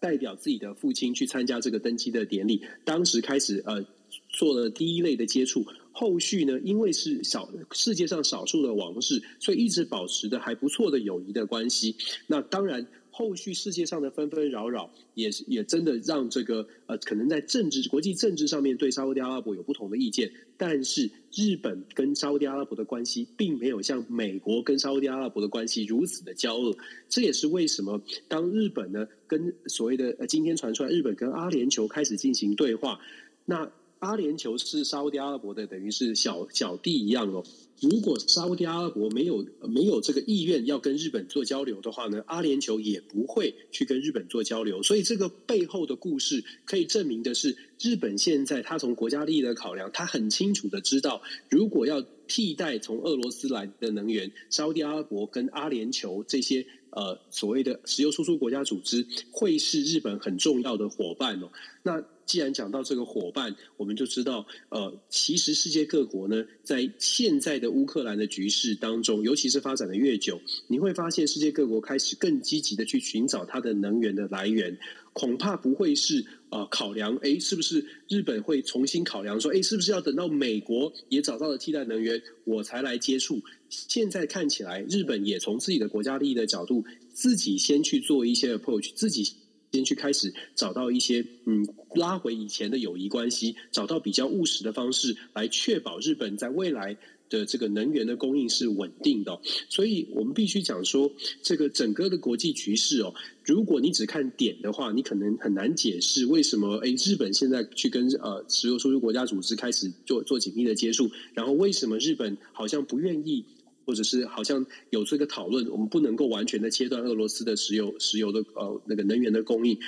代表自己的父亲去参加这个登基的典礼。当时开始呃做了第一类的接触，后续呢，因为是少世界上少数的王室，所以一直保持的还不错的友谊的关系。那当然。后续世界上的纷纷扰扰，也是也真的让这个呃，可能在政治国际政治上面对沙乌地阿拉伯有不同的意见。但是日本跟沙乌地阿拉伯的关系，并没有像美国跟沙乌地阿拉伯的关系如此的交恶。这也是为什么当日本呢跟所谓的呃今天传出来，日本跟阿联酋开始进行对话，那阿联酋是沙乌地阿拉伯的等于是小小弟一样哦。如果沙乌地阿拉伯没有没有这个意愿要跟日本做交流的话呢，阿联酋也不会去跟日本做交流。所以这个背后的故事可以证明的是，日本现在他从国家利益的考量，他很清楚的知道，如果要替代从俄罗斯来的能源，沙乌地阿拉伯跟阿联酋这些呃所谓的石油输出国家组织，会是日本很重要的伙伴哦。那既然讲到这个伙伴，我们就知道，呃，其实世界各国呢，在现在的乌克兰的局势当中，尤其是发展的越久，你会发现世界各国开始更积极的去寻找它的能源的来源，恐怕不会是呃考量，诶，是不是日本会重新考量说，诶，是不是要等到美国也找到了替代能源，我才来接触？现在看起来，日本也从自己的国家利益的角度，自己先去做一些 approach，自己。先去开始找到一些嗯，拉回以前的友谊关系，找到比较务实的方式来确保日本在未来的这个能源的供应是稳定的。所以我们必须讲说，这个整个的国际局势哦，如果你只看点的话，你可能很难解释为什么诶，日本现在去跟呃石油输出国家组织开始做做紧密的接触，然后为什么日本好像不愿意？或者是好像有这个讨论，我们不能够完全的切断俄罗斯的石油、石油的呃那个能源的供应。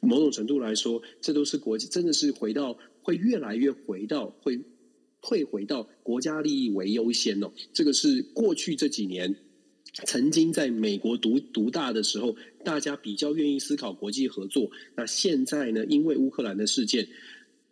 某种程度来说，这都是国际真的是回到会越来越回到会退回到国家利益为优先哦。这个是过去这几年曾经在美国独独大的时候，大家比较愿意思考国际合作。那现在呢，因为乌克兰的事件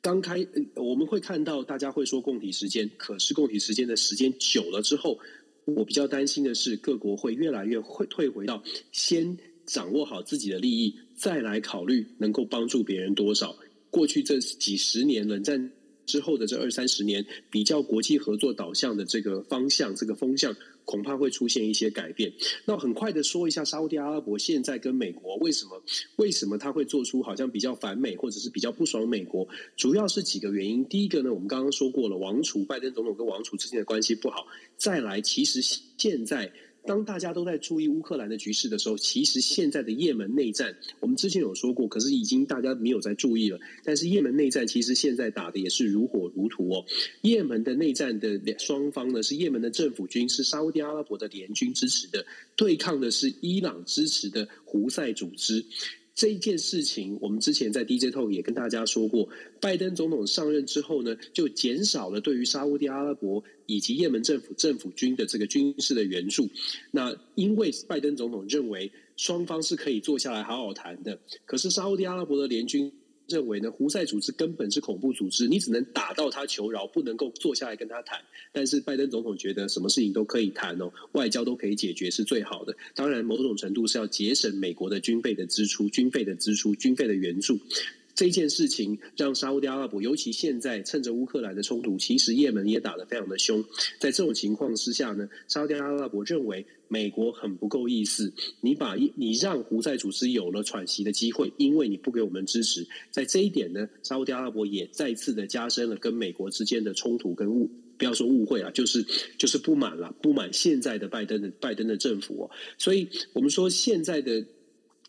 刚开，我们会看到大家会说供体时间，可是供体时间的时间久了之后。我比较担心的是，各国会越来越会退回到先掌握好自己的利益，再来考虑能够帮助别人多少。过去这几十年，冷战之后的这二三十年，比较国际合作导向的这个方向，这个风向。恐怕会出现一些改变。那很快的说一下，沙乌地阿拉伯现在跟美国为什么为什么他会做出好像比较反美或者是比较不爽美国？主要是几个原因。第一个呢，我们刚刚说过了，王储拜登总统跟王储之间的关系不好。再来，其实现在。当大家都在注意乌克兰的局势的时候，其实现在的也门内战，我们之前有说过，可是已经大家没有在注意了。但是也门内战其实现在打的也是如火如荼哦。也门的内战的双方呢，是也门的政府军，是沙乌地阿拉伯的联军支持的，对抗的是伊朗支持的胡塞组织。这一件事情，我们之前在 DJ Talk 也跟大家说过，拜登总统上任之后呢，就减少了对于沙乌地阿拉伯以及也门政府政府军的这个军事的援助。那因为拜登总统认为双方是可以坐下来好好谈的，可是沙乌地阿拉伯的联军。认为呢，胡塞组织根本是恐怖组织，你只能打到他求饶，不能够坐下来跟他谈。但是拜登总统觉得什么事情都可以谈哦，外交都可以解决是最好的。当然，某种程度是要节省美国的军费的支出、军费的支出、军费的援助。这件事情让沙乌地阿拉伯，尤其现在趁着乌克兰的冲突，其实也门也打得非常的凶。在这种情况之下呢，沙乌地阿拉伯认为美国很不够意思，你把你让胡塞组织有了喘息的机会，因为你不给我们支持。在这一点呢，沙乌地阿拉伯也再次的加深了跟美国之间的冲突跟误，不要说误会啊，就是就是不满了，不满现在的拜登的拜登的政府。所以我们说现在的。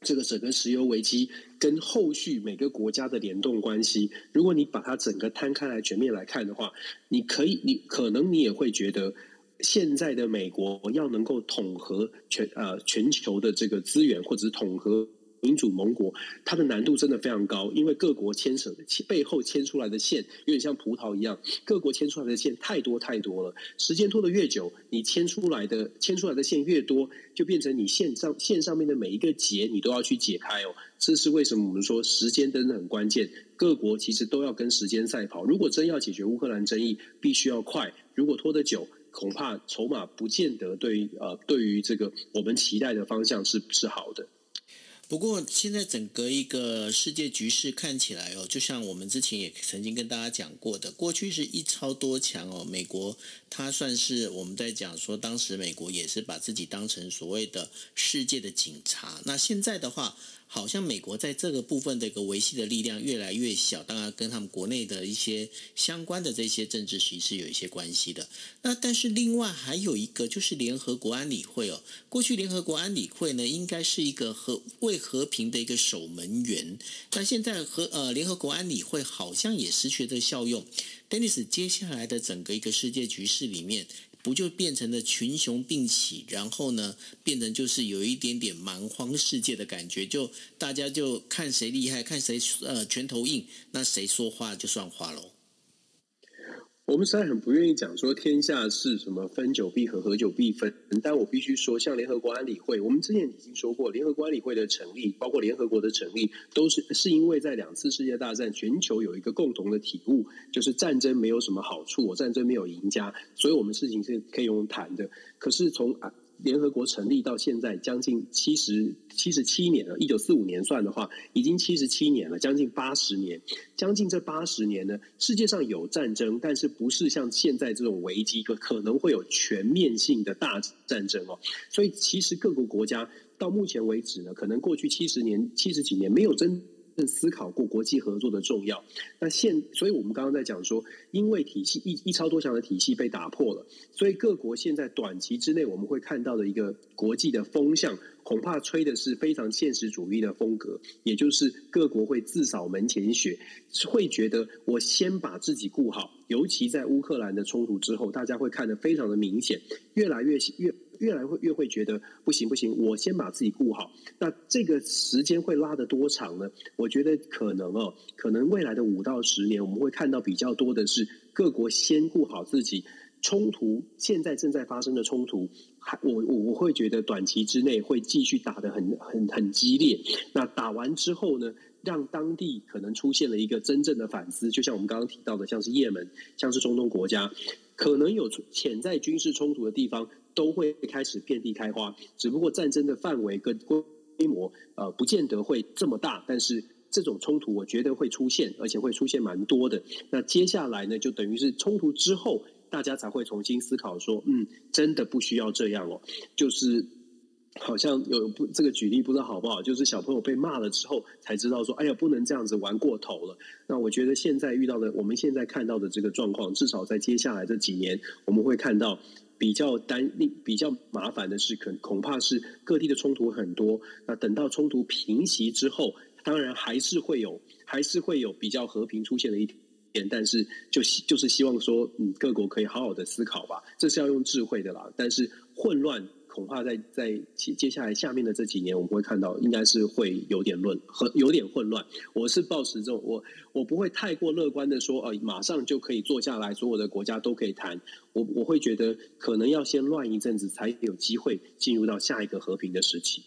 这个整个石油危机跟后续每个国家的联动关系，如果你把它整个摊开来全面来看的话，你可以，你可能你也会觉得，现在的美国要能够统合全呃全球的这个资源，或者是统合。民主盟国，它的难度真的非常高，因为各国牵扯的背后牵出来的线有点像葡萄一样，各国牵出来的线太多太多了。时间拖得越久，你牵出来的牵出来的线越多，就变成你线上线上面的每一个结，你都要去解开哦。这是为什么我们说时间真的很关键，各国其实都要跟时间赛跑。如果真要解决乌克兰争议，必须要快；如果拖得久，恐怕筹码不见得对呃对于这个我们期待的方向是是好的。不过，现在整个一个世界局势看起来哦，就像我们之前也曾经跟大家讲过的，过去是一超多强哦，美国它算是我们在讲说，当时美国也是把自己当成所谓的世界的警察。那现在的话，好像美国在这个部分的一个维系的力量越来越小，当然跟他们国内的一些相关的这些政治形势有一些关系的。那但是另外还有一个就是联合国安理会哦，过去联合国安理会呢应该是一个和为和平的一个守门员，那现在和呃联合国安理会好像也失去了这个效用。Dennis，接下来的整个一个世界局势里面。不就变成了群雄并起，然后呢，变成就是有一点点蛮荒世界的感觉，就大家就看谁厉害，看谁呃拳头硬，那谁说话就算话喽。我们实在很不愿意讲说天下是什么分久必合，合久必分。但我必须说，像联合国安理会，我们之前已经说过，联合国安理会的成立，包括联合国的成立，都是是因为在两次世界大战，全球有一个共同的体悟，就是战争没有什么好处，战争没有赢家，所以我们事情是可以用谈的。可是从啊。联合国成立到现在将近七十七十七年了，一九四五年算的话，已经七十七年了，将近八十年。将近这八十年呢，世界上有战争，但是不是像现在这种危机，可可能会有全面性的大战争哦。所以其实各个国家到目前为止呢，可能过去七十年、七十几年没有真。正思考过国际合作的重要。那现，所以我们刚刚在讲说，因为体系一一超多强的体系被打破了，所以各国现在短期之内我们会看到的一个国际的风向，恐怕吹的是非常现实主义的风格，也就是各国会自扫门前雪，会觉得我先把自己顾好。尤其在乌克兰的冲突之后，大家会看得非常的明显，越来越越。越来会越会觉得不行不行，我先把自己顾好。那这个时间会拉得多长呢？我觉得可能哦，可能未来的五到十年，我们会看到比较多的是各国先顾好自己。冲突现在正在发生的冲突，还我我我会觉得短期之内会继续打得很很很激烈。那打完之后呢，让当地可能出现了一个真正的反思，就像我们刚刚提到的，像是也门，像是中东国家，可能有潜在军事冲突的地方。都会开始遍地开花，只不过战争的范围跟规模，呃，不见得会这么大。但是这种冲突，我觉得会出现，而且会出现蛮多的。那接下来呢，就等于是冲突之后，大家才会重新思考说，嗯，真的不需要这样哦。就是好像有不这个举例不知道好不好？就是小朋友被骂了之后，才知道说，哎呀，不能这样子玩过头了。那我觉得现在遇到的，我们现在看到的这个状况，至少在接下来这几年，我们会看到。比较单比较麻烦的是，可恐怕是各地的冲突很多。那等到冲突平息之后，当然还是会有，还是会有比较和平出现的一点。但是就希就是希望说，嗯，各国可以好好的思考吧，这是要用智慧的啦。但是混乱。恐怕在在接接下来下面的这几年，我们会看到应该是会有点乱和有点混乱。我是抱持这种我我不会太过乐观的说，呃，马上就可以坐下来，所有的国家都可以谈。我我会觉得可能要先乱一阵子，才有机会进入到下一个和平的时期。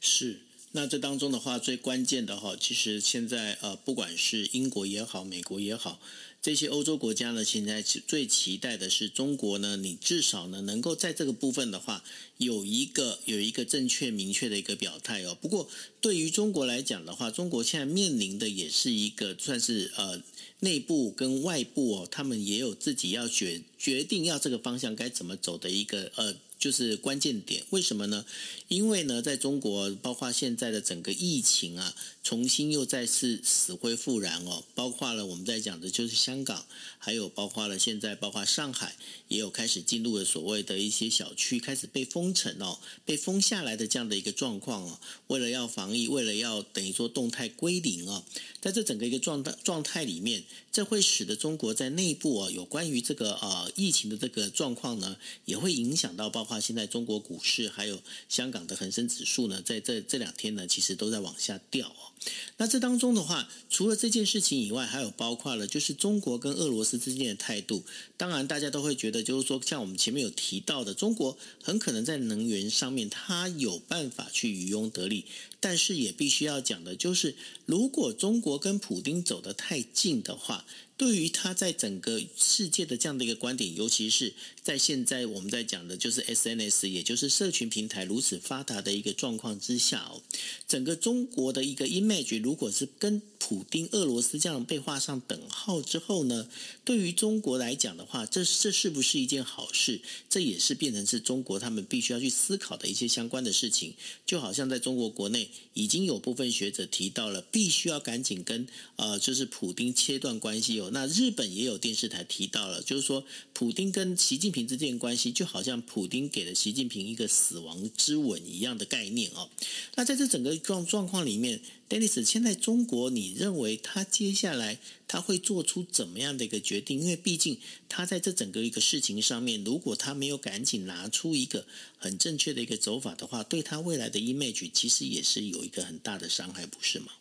是，那这当中的话，最关键的哈，其实现在呃，不管是英国也好，美国也好。这些欧洲国家呢，现在最期待的是中国呢，你至少呢能够在这个部分的话，有一个有一个正确明确的一个表态哦。不过对于中国来讲的话，中国现在面临的也是一个算是呃内部跟外部哦，他们也有自己要决决定要这个方向该怎么走的一个呃。就是关键点，为什么呢？因为呢，在中国，包括现在的整个疫情啊，重新又再次死灰复燃哦。包括了我们在讲的就是香港，还有包括了现在，包括上海，也有开始进入了所谓的一些小区开始被封城哦，被封下来的这样的一个状况哦。为了要防疫，为了要等于说动态归零哦，在这整个一个状态状态里面，这会使得中国在内部啊，有关于这个呃疫情的这个状况呢，也会影响到包。括现在中国股市还有香港的恒生指数呢，在这这两天呢，其实都在往下掉哦。那这当中的话，除了这件事情以外，还有包括了就是中国跟俄罗斯之间的态度。当然，大家都会觉得，就是说，像我们前面有提到的，中国很可能在能源上面它有办法去渔翁得利，但是也必须要讲的就是，如果中国跟普丁走得太近的话。对于他在整个世界的这样的一个观点，尤其是在现在我们在讲的，就是 SNS，也就是社群平台如此发达的一个状况之下哦，整个中国的一个 image，如果是跟普丁、俄罗斯这样被画上等号之后呢，对于中国来讲的话，这这是不是一件好事？这也是变成是中国他们必须要去思考的一些相关的事情。就好像在中国国内，已经有部分学者提到了，必须要赶紧跟呃，就是普丁切断关系哦。那日本也有电视台提到了，就是说，普丁跟习近平之间的关系，就好像普丁给了习近平一个死亡之吻一样的概念哦。那在这整个状状况里面，Dennis，现在中国，你认为他接下来他会做出怎么样的一个决定？因为毕竟他在这整个一个事情上面，如果他没有赶紧拿出一个很正确的一个走法的话，对他未来的 image 其实也是有一个很大的伤害，不是吗？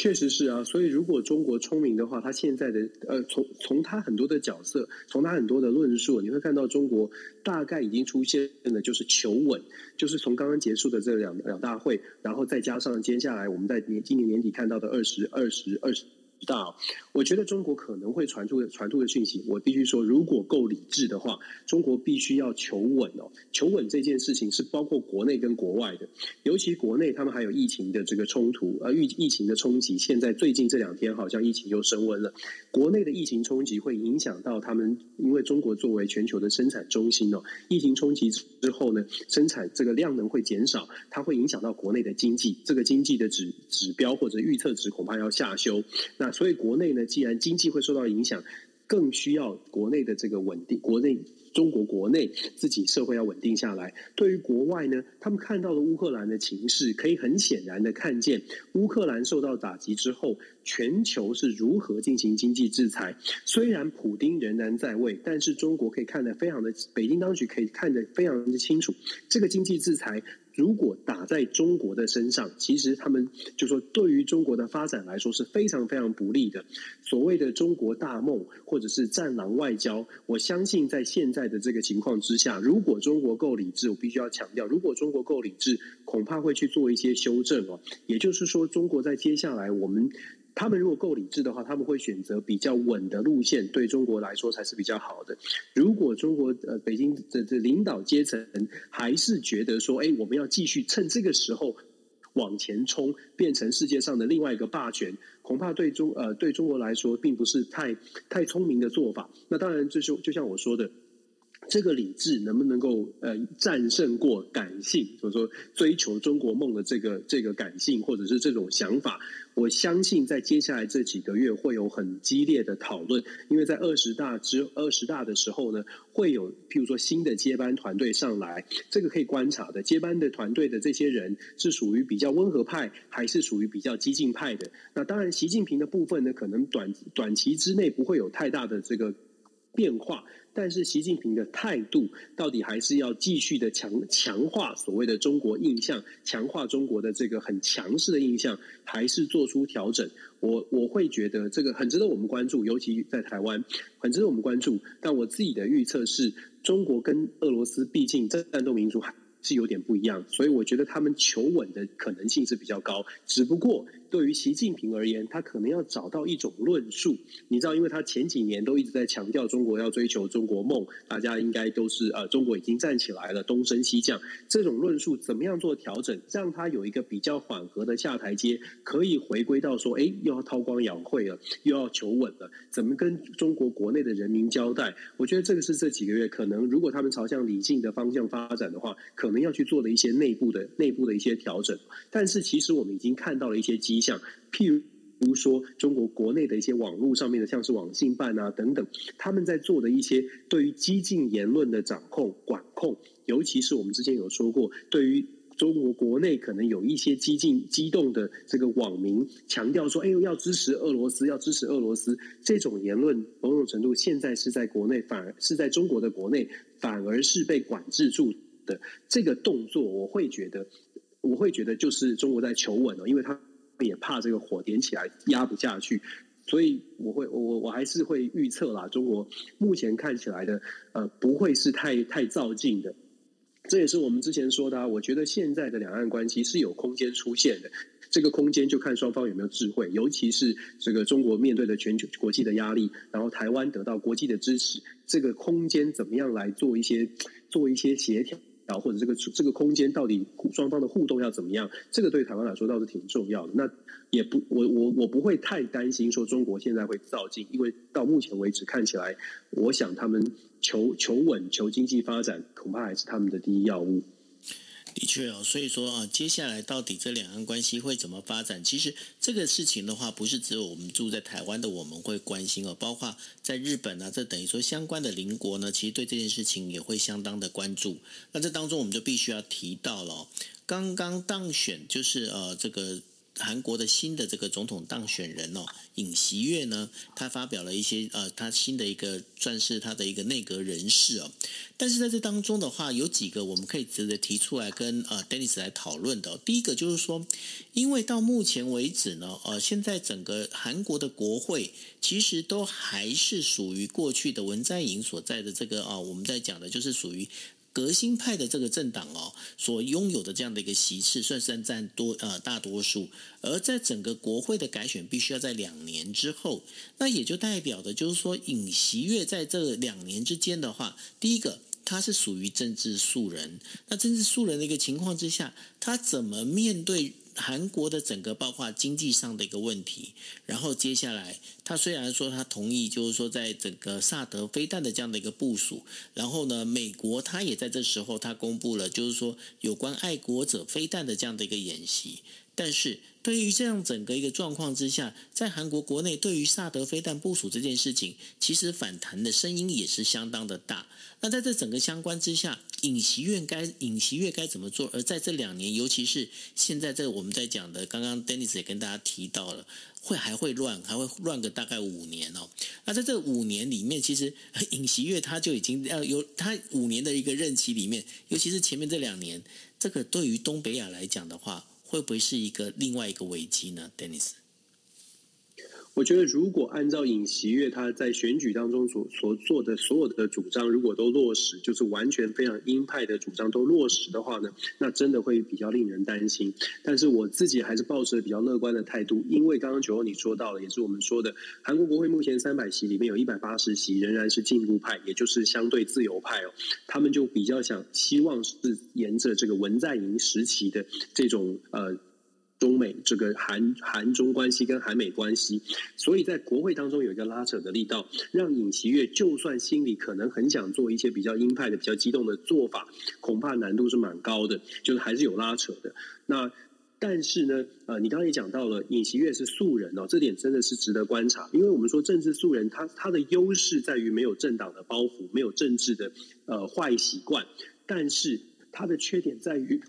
确实是啊，所以如果中国聪明的话，他现在的呃，从从他很多的角色，从他很多的论述，你会看到中国大概已经出现了，就是求稳，就是从刚刚结束的这两两大会，然后再加上接下来我们在年今年年底看到的二十二十二十。大，我觉得中国可能会传出的传出的讯息，我必须说，如果够理智的话，中国必须要求稳哦。求稳这件事情是包括国内跟国外的，尤其国内他们还有疫情的这个冲突，呃，疫疫情的冲击。现在最近这两天好像疫情又升温了，国内的疫情冲击会影响到他们，因为中国作为全球的生产中心哦，疫情冲击之后呢，生产这个量能会减少，它会影响到国内的经济，这个经济的指指标或者预测值恐怕要下修。那所以国内呢，既然经济会受到影响，更需要国内的这个稳定。国内中国国内自己社会要稳定下来。对于国外呢，他们看到了乌克兰的情势，可以很显然的看见，乌克兰受到打击之后，全球是如何进行经济制裁。虽然普丁仍然在位，但是中国可以看得非常的，北京当局可以看得非常的清楚，这个经济制裁。如果打在中国的身上，其实他们就说，对于中国的发展来说是非常非常不利的。所谓的中国大梦，或者是战狼外交，我相信在现在的这个情况之下，如果中国够理智，我必须要强调，如果中国够理智，恐怕会去做一些修正哦。也就是说，中国在接下来我们。他们如果够理智的话，他们会选择比较稳的路线，对中国来说才是比较好的。如果中国呃北京的这领导阶层还是觉得说，哎，我们要继续趁这个时候往前冲，变成世界上的另外一个霸权，恐怕对中呃对中国来说并不是太太聪明的做法。那当然，就是就像我说的。这个理智能不能够呃战胜过感性？就是说追求中国梦的这个这个感性，或者是这种想法，我相信在接下来这几个月会有很激烈的讨论。因为在二十大之二十大的时候呢，会有譬如说新的接班团队上来，这个可以观察的。接班的团队的这些人是属于比较温和派，还是属于比较激进派的？那当然，习近平的部分呢，可能短短期之内不会有太大的这个变化。但是习近平的态度到底还是要继续的强强化所谓的中国印象，强化中国的这个很强势的印象，还是做出调整？我我会觉得这个很值得我们关注，尤其在台湾很值得我们关注。但我自己的预测是，中国跟俄罗斯毕竟战斗民族还是有点不一样，所以我觉得他们求稳的可能性是比较高。只不过对于习近平而言，他可能要找到一种论述。你知道，因为他前几年都一直在强调中国要追求中国梦，大家应该都是呃，中国已经站起来了，东升西降。这种论述怎么样做调整，让他有一个比较缓和的下台阶，可以回归到说，哎，又要韬光养晦了，又要求稳了，怎么跟中国国内的人民交代？我觉得这个是这几个月可能，如果他们朝向理性的方向发展的话，可能要去做的一些内部的内部的一些调整。但是其实我们已经看到了一些机像，譬如说中国国内的一些网络上面的，像是网信办啊等等，他们在做的一些对于激进言论的掌控管控，尤其是我们之前有说过，对于中国国内可能有一些激进激动的这个网民强调说：“哎呦，要支持俄罗斯，要支持俄罗斯。”这种言论某种程度现在是在国内，反而是在中国的国内，反而是被管制住的。这个动作，我会觉得。我会觉得就是中国在求稳哦，因为他也怕这个火点起来压不下去，所以我会我我还是会预测啦，中国目前看起来的呃不会是太太躁进的，这也是我们之前说的啊，我觉得现在的两岸关系是有空间出现的，这个空间就看双方有没有智慧，尤其是这个中国面对的全球国际的压力，然后台湾得到国际的支持，这个空间怎么样来做一些做一些协调。或者这个这个空间到底双方的互动要怎么样？这个对台湾来说倒是挺重要的。那也不，我我我不会太担心说中国现在会造进，因为到目前为止看起来，我想他们求求稳、求经济发展，恐怕还是他们的第一要务。的确哦，所以说啊，接下来到底这两岸关系会怎么发展？其实这个事情的话，不是只有我们住在台湾的我们会关心哦，包括在日本啊，这等于说相关的邻国呢，其实对这件事情也会相当的关注。那这当中我们就必须要提到了，刚刚当选就是呃这个。韩国的新的这个总统当选人哦，尹锡悦呢，他发表了一些呃，他新的一个算是他的一个内阁人士哦。但是在这当中的话，有几个我们可以值得提出来跟呃 Dennis 来讨论的。第一个就是说，因为到目前为止呢，呃，现在整个韩国的国会其实都还是属于过去的文在寅所在的这个啊，我们在讲的就是属于。革新派的这个政党哦，所拥有的这样的一个席次，算是占多呃大多数。而在整个国会的改选，必须要在两年之后，那也就代表的就是说，尹锡悦在这两年之间的话，第一个他是属于政治素人，那政治素人的一个情况之下，他怎么面对？韩国的整个包括经济上的一个问题，然后接下来他虽然说他同意，就是说在整个萨德飞弹的这样的一个部署，然后呢，美国他也在这时候他公布了，就是说有关爱国者飞弹的这样的一个演习，但是对于这样整个一个状况之下，在韩国国内对于萨德飞弹部署这件事情，其实反弹的声音也是相当的大。那在这整个相关之下，尹锡悦该尹锡悦该怎么做？而在这两年，尤其是现在这我们在讲的，刚刚 Dennis 也跟大家提到了，会还会乱，还会乱个大概五年哦。那在这五年里面，其实 尹锡悦他就已经要有他五年的一个任期里面，尤其是前面这两年，这个对于东北亚来讲的话，会不会是一个另外一个危机呢？Dennis？我觉得，如果按照尹锡悦他在选举当中所所做的所有的主张，如果都落实，就是完全非常鹰派的主张都落实的话呢，那真的会比较令人担心。但是我自己还是抱持比较乐观的态度，因为刚刚九欧你说到了，也是我们说的，韩国国会目前三百席里面有一百八十席仍然是进步派，也就是相对自由派哦，他们就比较想希望是沿着这个文在寅时期的这种呃。中美这个韩韩中关系跟韩美关系，所以在国会当中有一个拉扯的力道，让尹锡悦就算心里可能很想做一些比较鹰派的、比较激动的做法，恐怕难度是蛮高的，就是还是有拉扯的。那但是呢，呃，你刚刚也讲到了，尹锡悦是素人哦，这点真的是值得观察，因为我们说政治素人，他他的优势在于没有政党的包袱，没有政治的呃坏习惯，但是。他的缺点在于，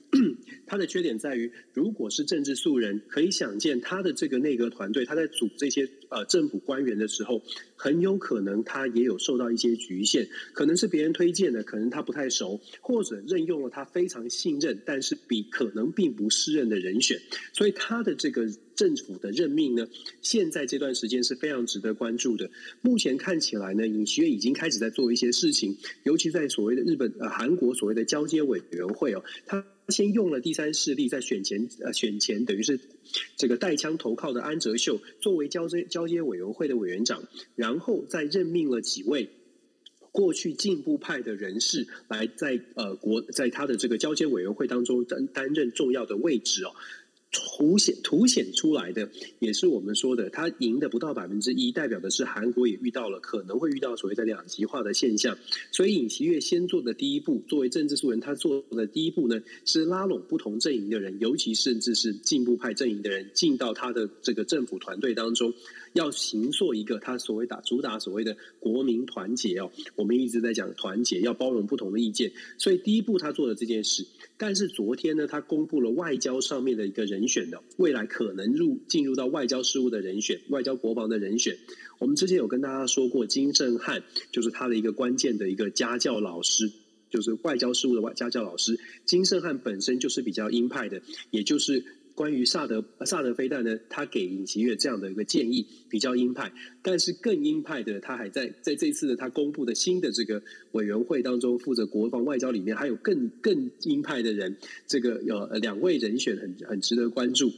他的缺点在于，如果是政治素人，可以想见他的这个内阁团队，他在组这些呃政府官员的时候，很有可能他也有受到一些局限，可能是别人推荐的，可能他不太熟，或者任用了他非常信任，但是比可能并不适任的人选，所以他的这个。政府的任命呢，现在这段时间是非常值得关注的。目前看起来呢，尹锡悦已经开始在做一些事情，尤其在所谓的日本呃韩国所谓的交接委员会哦，他先用了第三势力在选前呃选前等于是这个带枪投靠的安哲秀作为交接交接委员会的委员长，然后再任命了几位过去进步派的人士来在呃国在他的这个交接委员会当中担担任重要的位置哦。凸显凸显出来的也是我们说的，他赢的不到百分之一，代表的是韩国也遇到了可能会遇到所谓的两极化的现象。所以尹锡悦先做的第一步，作为政治素人，他做的第一步呢，是拉拢不同阵营的人，尤其甚至是进步派阵营的人，进到他的这个政府团队当中。要形塑一个他所谓打主打所谓的国民团结哦，我们一直在讲团结，要包容不同的意见，所以第一步他做了这件事。但是昨天呢，他公布了外交上面的一个人人选的未来可能入进入到外交事务的人选，外交国防的人选。我们之前有跟大家说过，金正汉就是他的一个关键的一个家教老师，就是外交事务的外家教老师。金圣汉本身就是比较鹰派的，也就是。关于萨德萨德飞弹呢，他给尹锡悦这样的一个建议比较鹰派，但是更鹰派的他还在在这次的他公布的新的这个委员会当中负责国防外交里面还有更更鹰派的人，这个有两位人选很很值得关注。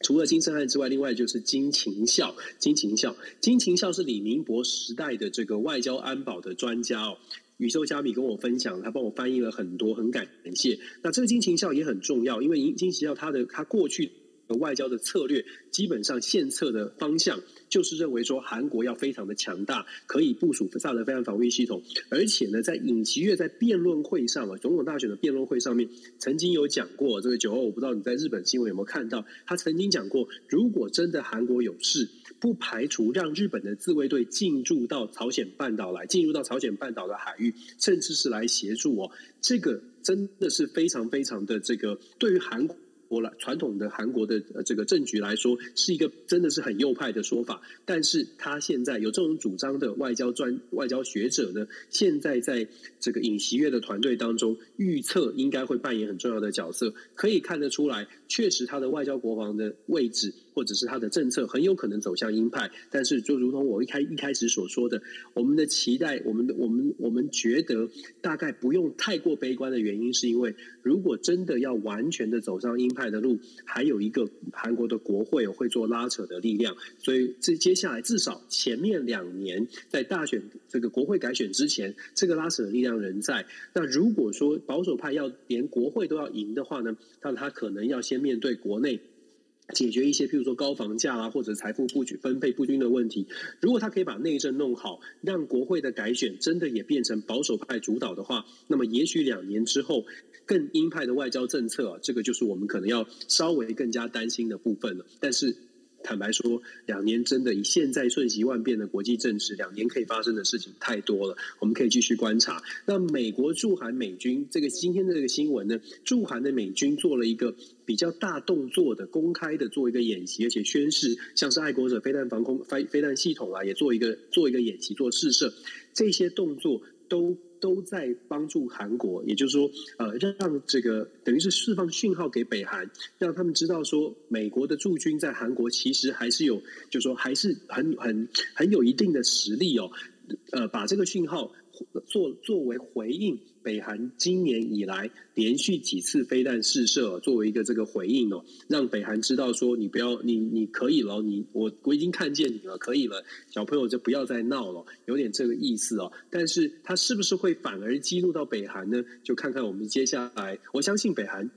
除了金圣汉之外，另外就是金勤孝，金勤孝，金勤孝是李明博时代的这个外交安保的专家哦。宇宙加米跟我分享，他帮我翻译了很多，很感谢。那这个金勤孝也很重要，因为金勤孝他的他过去的外交的策略，基本上献策的方向就是认为说韩国要非常的强大，可以部署萨德飞弹防御系统。而且呢，在尹锡悦在辩论会上啊，总统大选的辩论会上面，曾经有讲过这个九号，我不知道你在日本新闻有没有看到，他曾经讲过，如果真的韩国有事。不排除让日本的自卫队进驻到朝鲜半岛来，进入到朝鲜半岛的海域，甚至是来协助哦。这个真的是非常非常的这个，对于韩国来。传统的韩国的这个政局来说，是一个真的是很右派的说法。但是他现在有这种主张的外交专外交学者呢，现在在这个尹锡悦的团队当中，预测应该会扮演很重要的角色。可以看得出来，确实他的外交国防的位置，或者是他的政策，很有可能走向鹰派。但是，就如同我一开一开始所说的，我们的期待，我们的我们我们觉得大概不用太过悲观的原因，是因为如果真的要完全的走上鹰派。的路还有一个韩国的国会会做拉扯的力量，所以这接下来至少前面两年在大选这个国会改选之前，这个拉扯的力量仍在。那如果说保守派要连国会都要赢的话呢，那他可能要先面对国内。解决一些，譬如说高房价啊，或者财富布局分配不均的问题。如果他可以把内政弄好，让国会的改选真的也变成保守派主导的话，那么也许两年之后，更鹰派的外交政策，这个就是我们可能要稍微更加担心的部分了。但是。坦白说，两年真的以现在瞬息万变的国际政治，两年可以发生的事情太多了。我们可以继续观察。那美国驻韩美军这个今天的这个新闻呢，驻韩的美军做了一个比较大动作的公开的做一个演习，而且宣示像是爱国者飞弹防空飞飞弹系统啊，也做一个做一个演习做试射，这些动作都。都在帮助韩国，也就是说，呃，让这个等于是释放讯号给北韩，让他们知道说，美国的驻军在韩国其实还是有，就是说还是很很很有一定的实力哦，呃，把这个讯号。作作为回应，北韩今年以来连续几次飞弹试射，作为一个这个回应哦，让北韩知道说，你不要，你你可以了，你我我已经看见你了，可以了，小朋友就不要再闹了，有点这个意思哦。但是它是不是会反而激怒到北韩呢？就看看我们接下来，我相信北韩。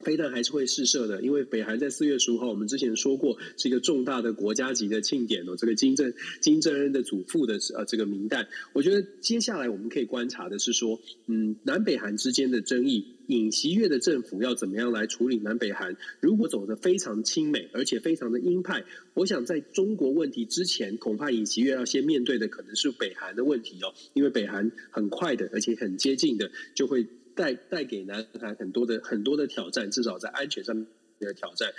飞弹还是会试射的，因为北韩在四月十五号，我们之前说过是一个重大的国家级的庆典哦。这个金正金正恩的祖父的呃这个名单，我觉得接下来我们可以观察的是说，嗯，南北韩之间的争议，尹锡悦的政府要怎么样来处理南北韩？如果走得非常亲美，而且非常的鹰派，我想在中国问题之前，恐怕尹锡悦要先面对的可能是北韩的问题哦，因为北韩很快的，而且很接近的就会。带带给男孩很多的很多的挑战，至少在安全上面的挑战。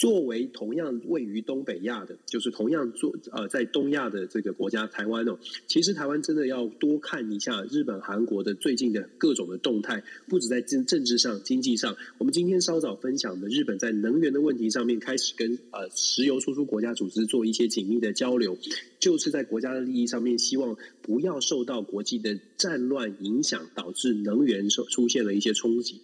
作为同样位于东北亚的，就是同样做呃在东亚的这个国家台湾哦，其实台湾真的要多看一下日本、韩国的最近的各种的动态，不止在政政治上、经济上。我们今天稍早分享的日本在能源的问题上面开始跟呃石油输出国家组织做一些紧密的交流，就是在国家的利益上面，希望不要受到国际的战乱影响，导致能源出出现了一些冲击。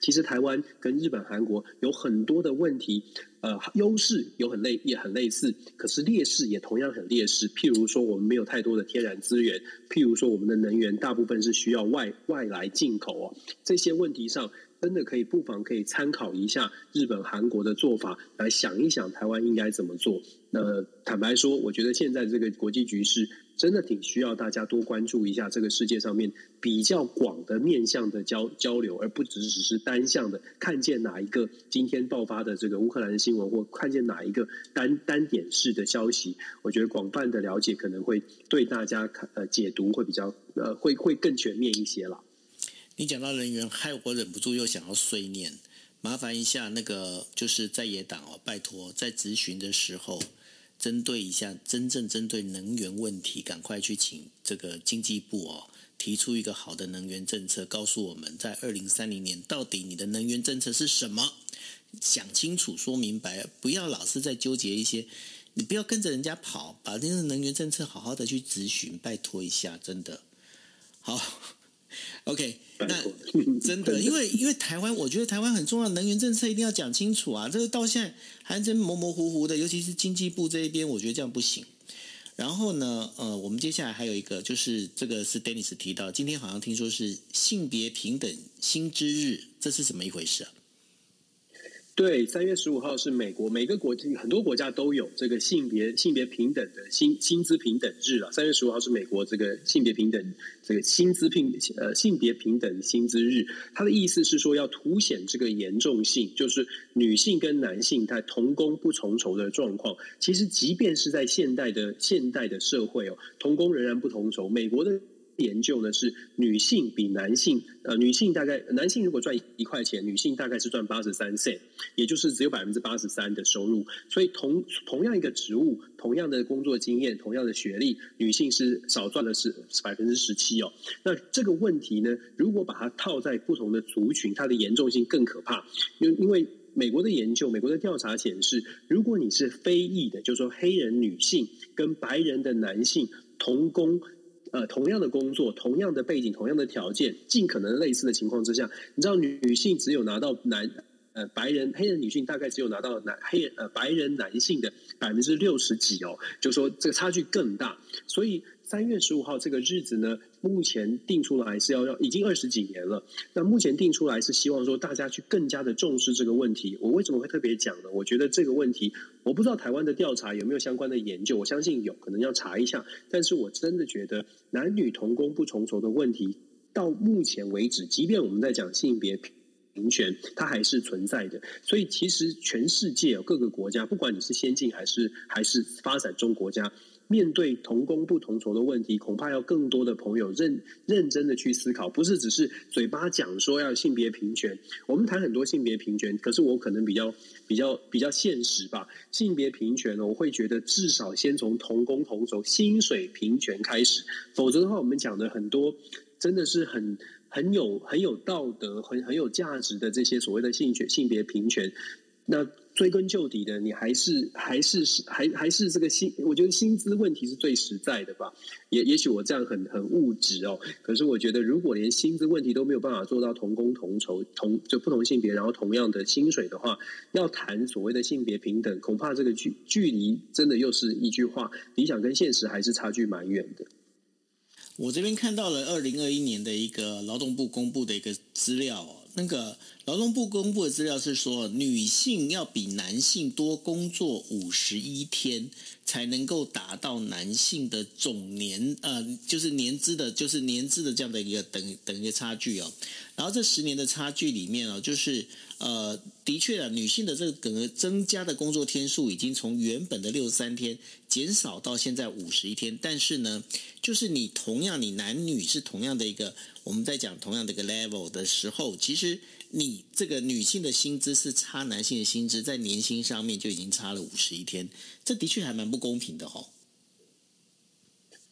其实台湾跟日本、韩国有很多的问题，呃，优势有很类也很类似，可是劣势也同样很劣势。譬如说，我们没有太多的天然资源；譬如说，我们的能源大部分是需要外外来进口哦。这些问题上，真的可以不妨可以参考一下日本、韩国的做法，来想一想台湾应该怎么做。那坦白说，我觉得现在这个国际局势。真的挺需要大家多关注一下这个世界上面比较广的面向的交交流，而不只只是单向的看见哪一个今天爆发的这个乌克兰的新闻，或看见哪一个单单点式的消息。我觉得广泛的了解可能会对大家看呃解读会比较呃会会更全面一些了。你讲到人员，害我忍不住又想要碎念，麻烦一下那个就是在野党哦，拜托在咨询的时候。针对一下真正针对能源问题，赶快去请这个经济部哦，提出一个好的能源政策，告诉我们在二零三零年到底你的能源政策是什么？想清楚，说明白，不要老是在纠结一些，你不要跟着人家跑，把那个能源政策好好的去质询，拜托一下，真的好。OK，那 真的，因为因为台湾，我觉得台湾很重要，能源政策一定要讲清楚啊。这个到现在还真模模糊糊的，尤其是经济部这一边，我觉得这样不行。然后呢，呃，我们接下来还有一个，就是这个是 Dennis 提到，今天好像听说是性别平等新之日，这是怎么一回事啊？对，三月十五号是美国，每个国很多国家都有这个性别性别平等的薪薪资平等日了。三月十五号是美国这个性别平等这个薪资平呃性别平等薪资日，它的意思是说要凸显这个严重性，就是女性跟男性在同工不同酬的状况。其实，即便是在现代的现代的社会哦，同工仍然不同酬。美国的。研究呢是女性比男性，呃，女性大概男性如果赚一块钱，女性大概是赚八十三 cent，也就是只有百分之八十三的收入。所以同同样一个职务，同样的工作经验，同样的学历，女性是少赚的是百分之十七哦。那这个问题呢，如果把它套在不同的族群，它的严重性更可怕。因因为美国的研究，美国的调查显示，如果你是非裔的，就是说黑人女性跟白人的男性同工。呃，同样的工作，同样的背景，同样的条件，尽可能类似的情况之下，你知道女性只有拿到男呃白人黑人女性大概只有拿到男黑呃白人男性的百分之六十几哦，就说这个差距更大，所以。三月十五号这个日子呢，目前定出来是要要已经二十几年了。那目前定出来是希望说大家去更加的重视这个问题。我为什么会特别讲呢？我觉得这个问题，我不知道台湾的调查有没有相关的研究，我相信有可能要查一下。但是我真的觉得男女同工不同酬的问题，到目前为止，即便我们在讲性别平权，它还是存在的。所以其实全世界各个国家，不管你是先进还是还是发展中国家。面对同工不同酬的问题，恐怕要更多的朋友认认真的去思考，不是只是嘴巴讲说要性别平权。我们谈很多性别平权，可是我可能比较比较比较现实吧。性别平权呢，我会觉得至少先从同工同酬、薪水平权开始，否则的话，我们讲的很多真的是很很有很有道德、很很有价值的这些所谓的性权性别平权，那。追根究底的，你还是还是是还还是这个薪，我觉得薪资问题是最实在的吧。也也许我这样很很物质哦，可是我觉得如果连薪资问题都没有办法做到同工同酬，同就不同性别然后同样的薪水的话，要谈所谓的性别平等，恐怕这个距距离真的又是一句话，理想跟现实还是差距蛮远的。我这边看到了二零二一年的一个劳动部公布的一个资料哦。那个劳动部公布的资料是说，女性要比男性多工作五十一天，才能够达到男性的总年呃，就是年资的，就是年资的这样的一个等等一个差距哦。然后这十年的差距里面哦，就是呃，的确啊，女性的这个增加的工作天数已经从原本的六十三天减少到现在五十一天，但是呢，就是你同样你男女是同样的一个。我们在讲同样的一个 level 的时候，其实你这个女性的薪资是差男性的薪资，在年薪上面就已经差了五十一天，这的确还蛮不公平的哦。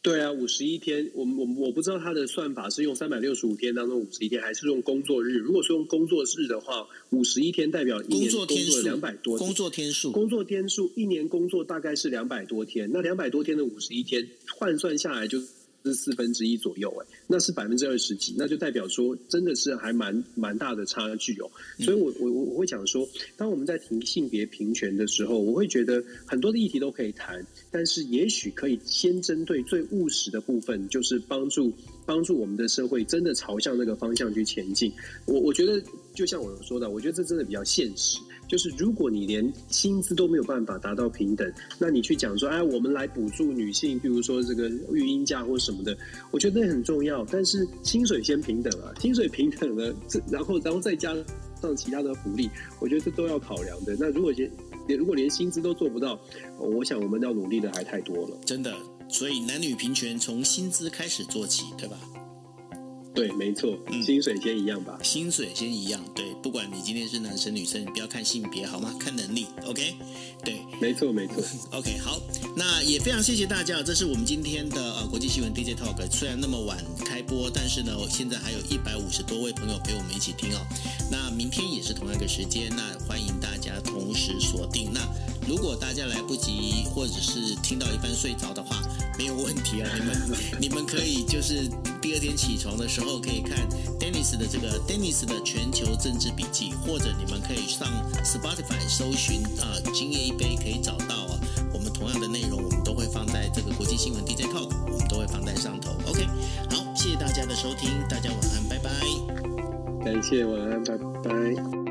对啊，五十一天，我我我不知道他的算法是用三百六十五天当中五十一天，还是用工作日。如果说用工作日的话，五十一天代表一年工作两百多天，工作天数，工作天数，一年工作大概是两百多天。那两百多天的五十一天换算下来就。是四分之一左右，哎，那是百分之二十几，那就代表说真的是还蛮蛮大的差距哦。所以我我我会讲说，当我们在提性别平权的时候，我会觉得很多的议题都可以谈，但是也许可以先针对最务实的部分，就是帮助帮助我们的社会真的朝向那个方向去前进。我我觉得就像我说的，我觉得这真的比较现实。就是如果你连薪资都没有办法达到平等，那你去讲说，哎，我们来补助女性，比如说这个育婴假或什么的，我觉得那很重要。但是薪水先平等啊，薪水平等了，这然后然后再加上其他的福利，我觉得这都要考量的。那如果连连如果连薪资都做不到，我想我们要努力的还太多了。真的，所以男女平权从薪资开始做起，对吧？对，没错，薪水先一样吧。薪水先一样，对，不管你今天是男生女生，你不要看性别，好吗？看能力，OK？对，没错，没错，OK。好，那也非常谢谢大家，这是我们今天的呃国际新闻 DJ Talk。虽然那么晚开播，但是呢，现在还有一百五十多位朋友陪我们一起听哦。那明天也是同样一个时间，那欢迎大家同时锁定。那如果大家来不及，或者是听到一半睡着的话，没有问题啊，你们你们可以就是第二天起床的时候可以看 Dennis 的这个 Dennis 的全球政治笔记，或者你们可以上 Spotify 搜寻啊，今夜一杯可以找到啊，我们同样的内容我们都会放在这个国际新闻 DJ Talk，我们都会放在上头。OK，好，谢谢大家的收听，大家晚安，拜拜。感谢晚安，拜拜。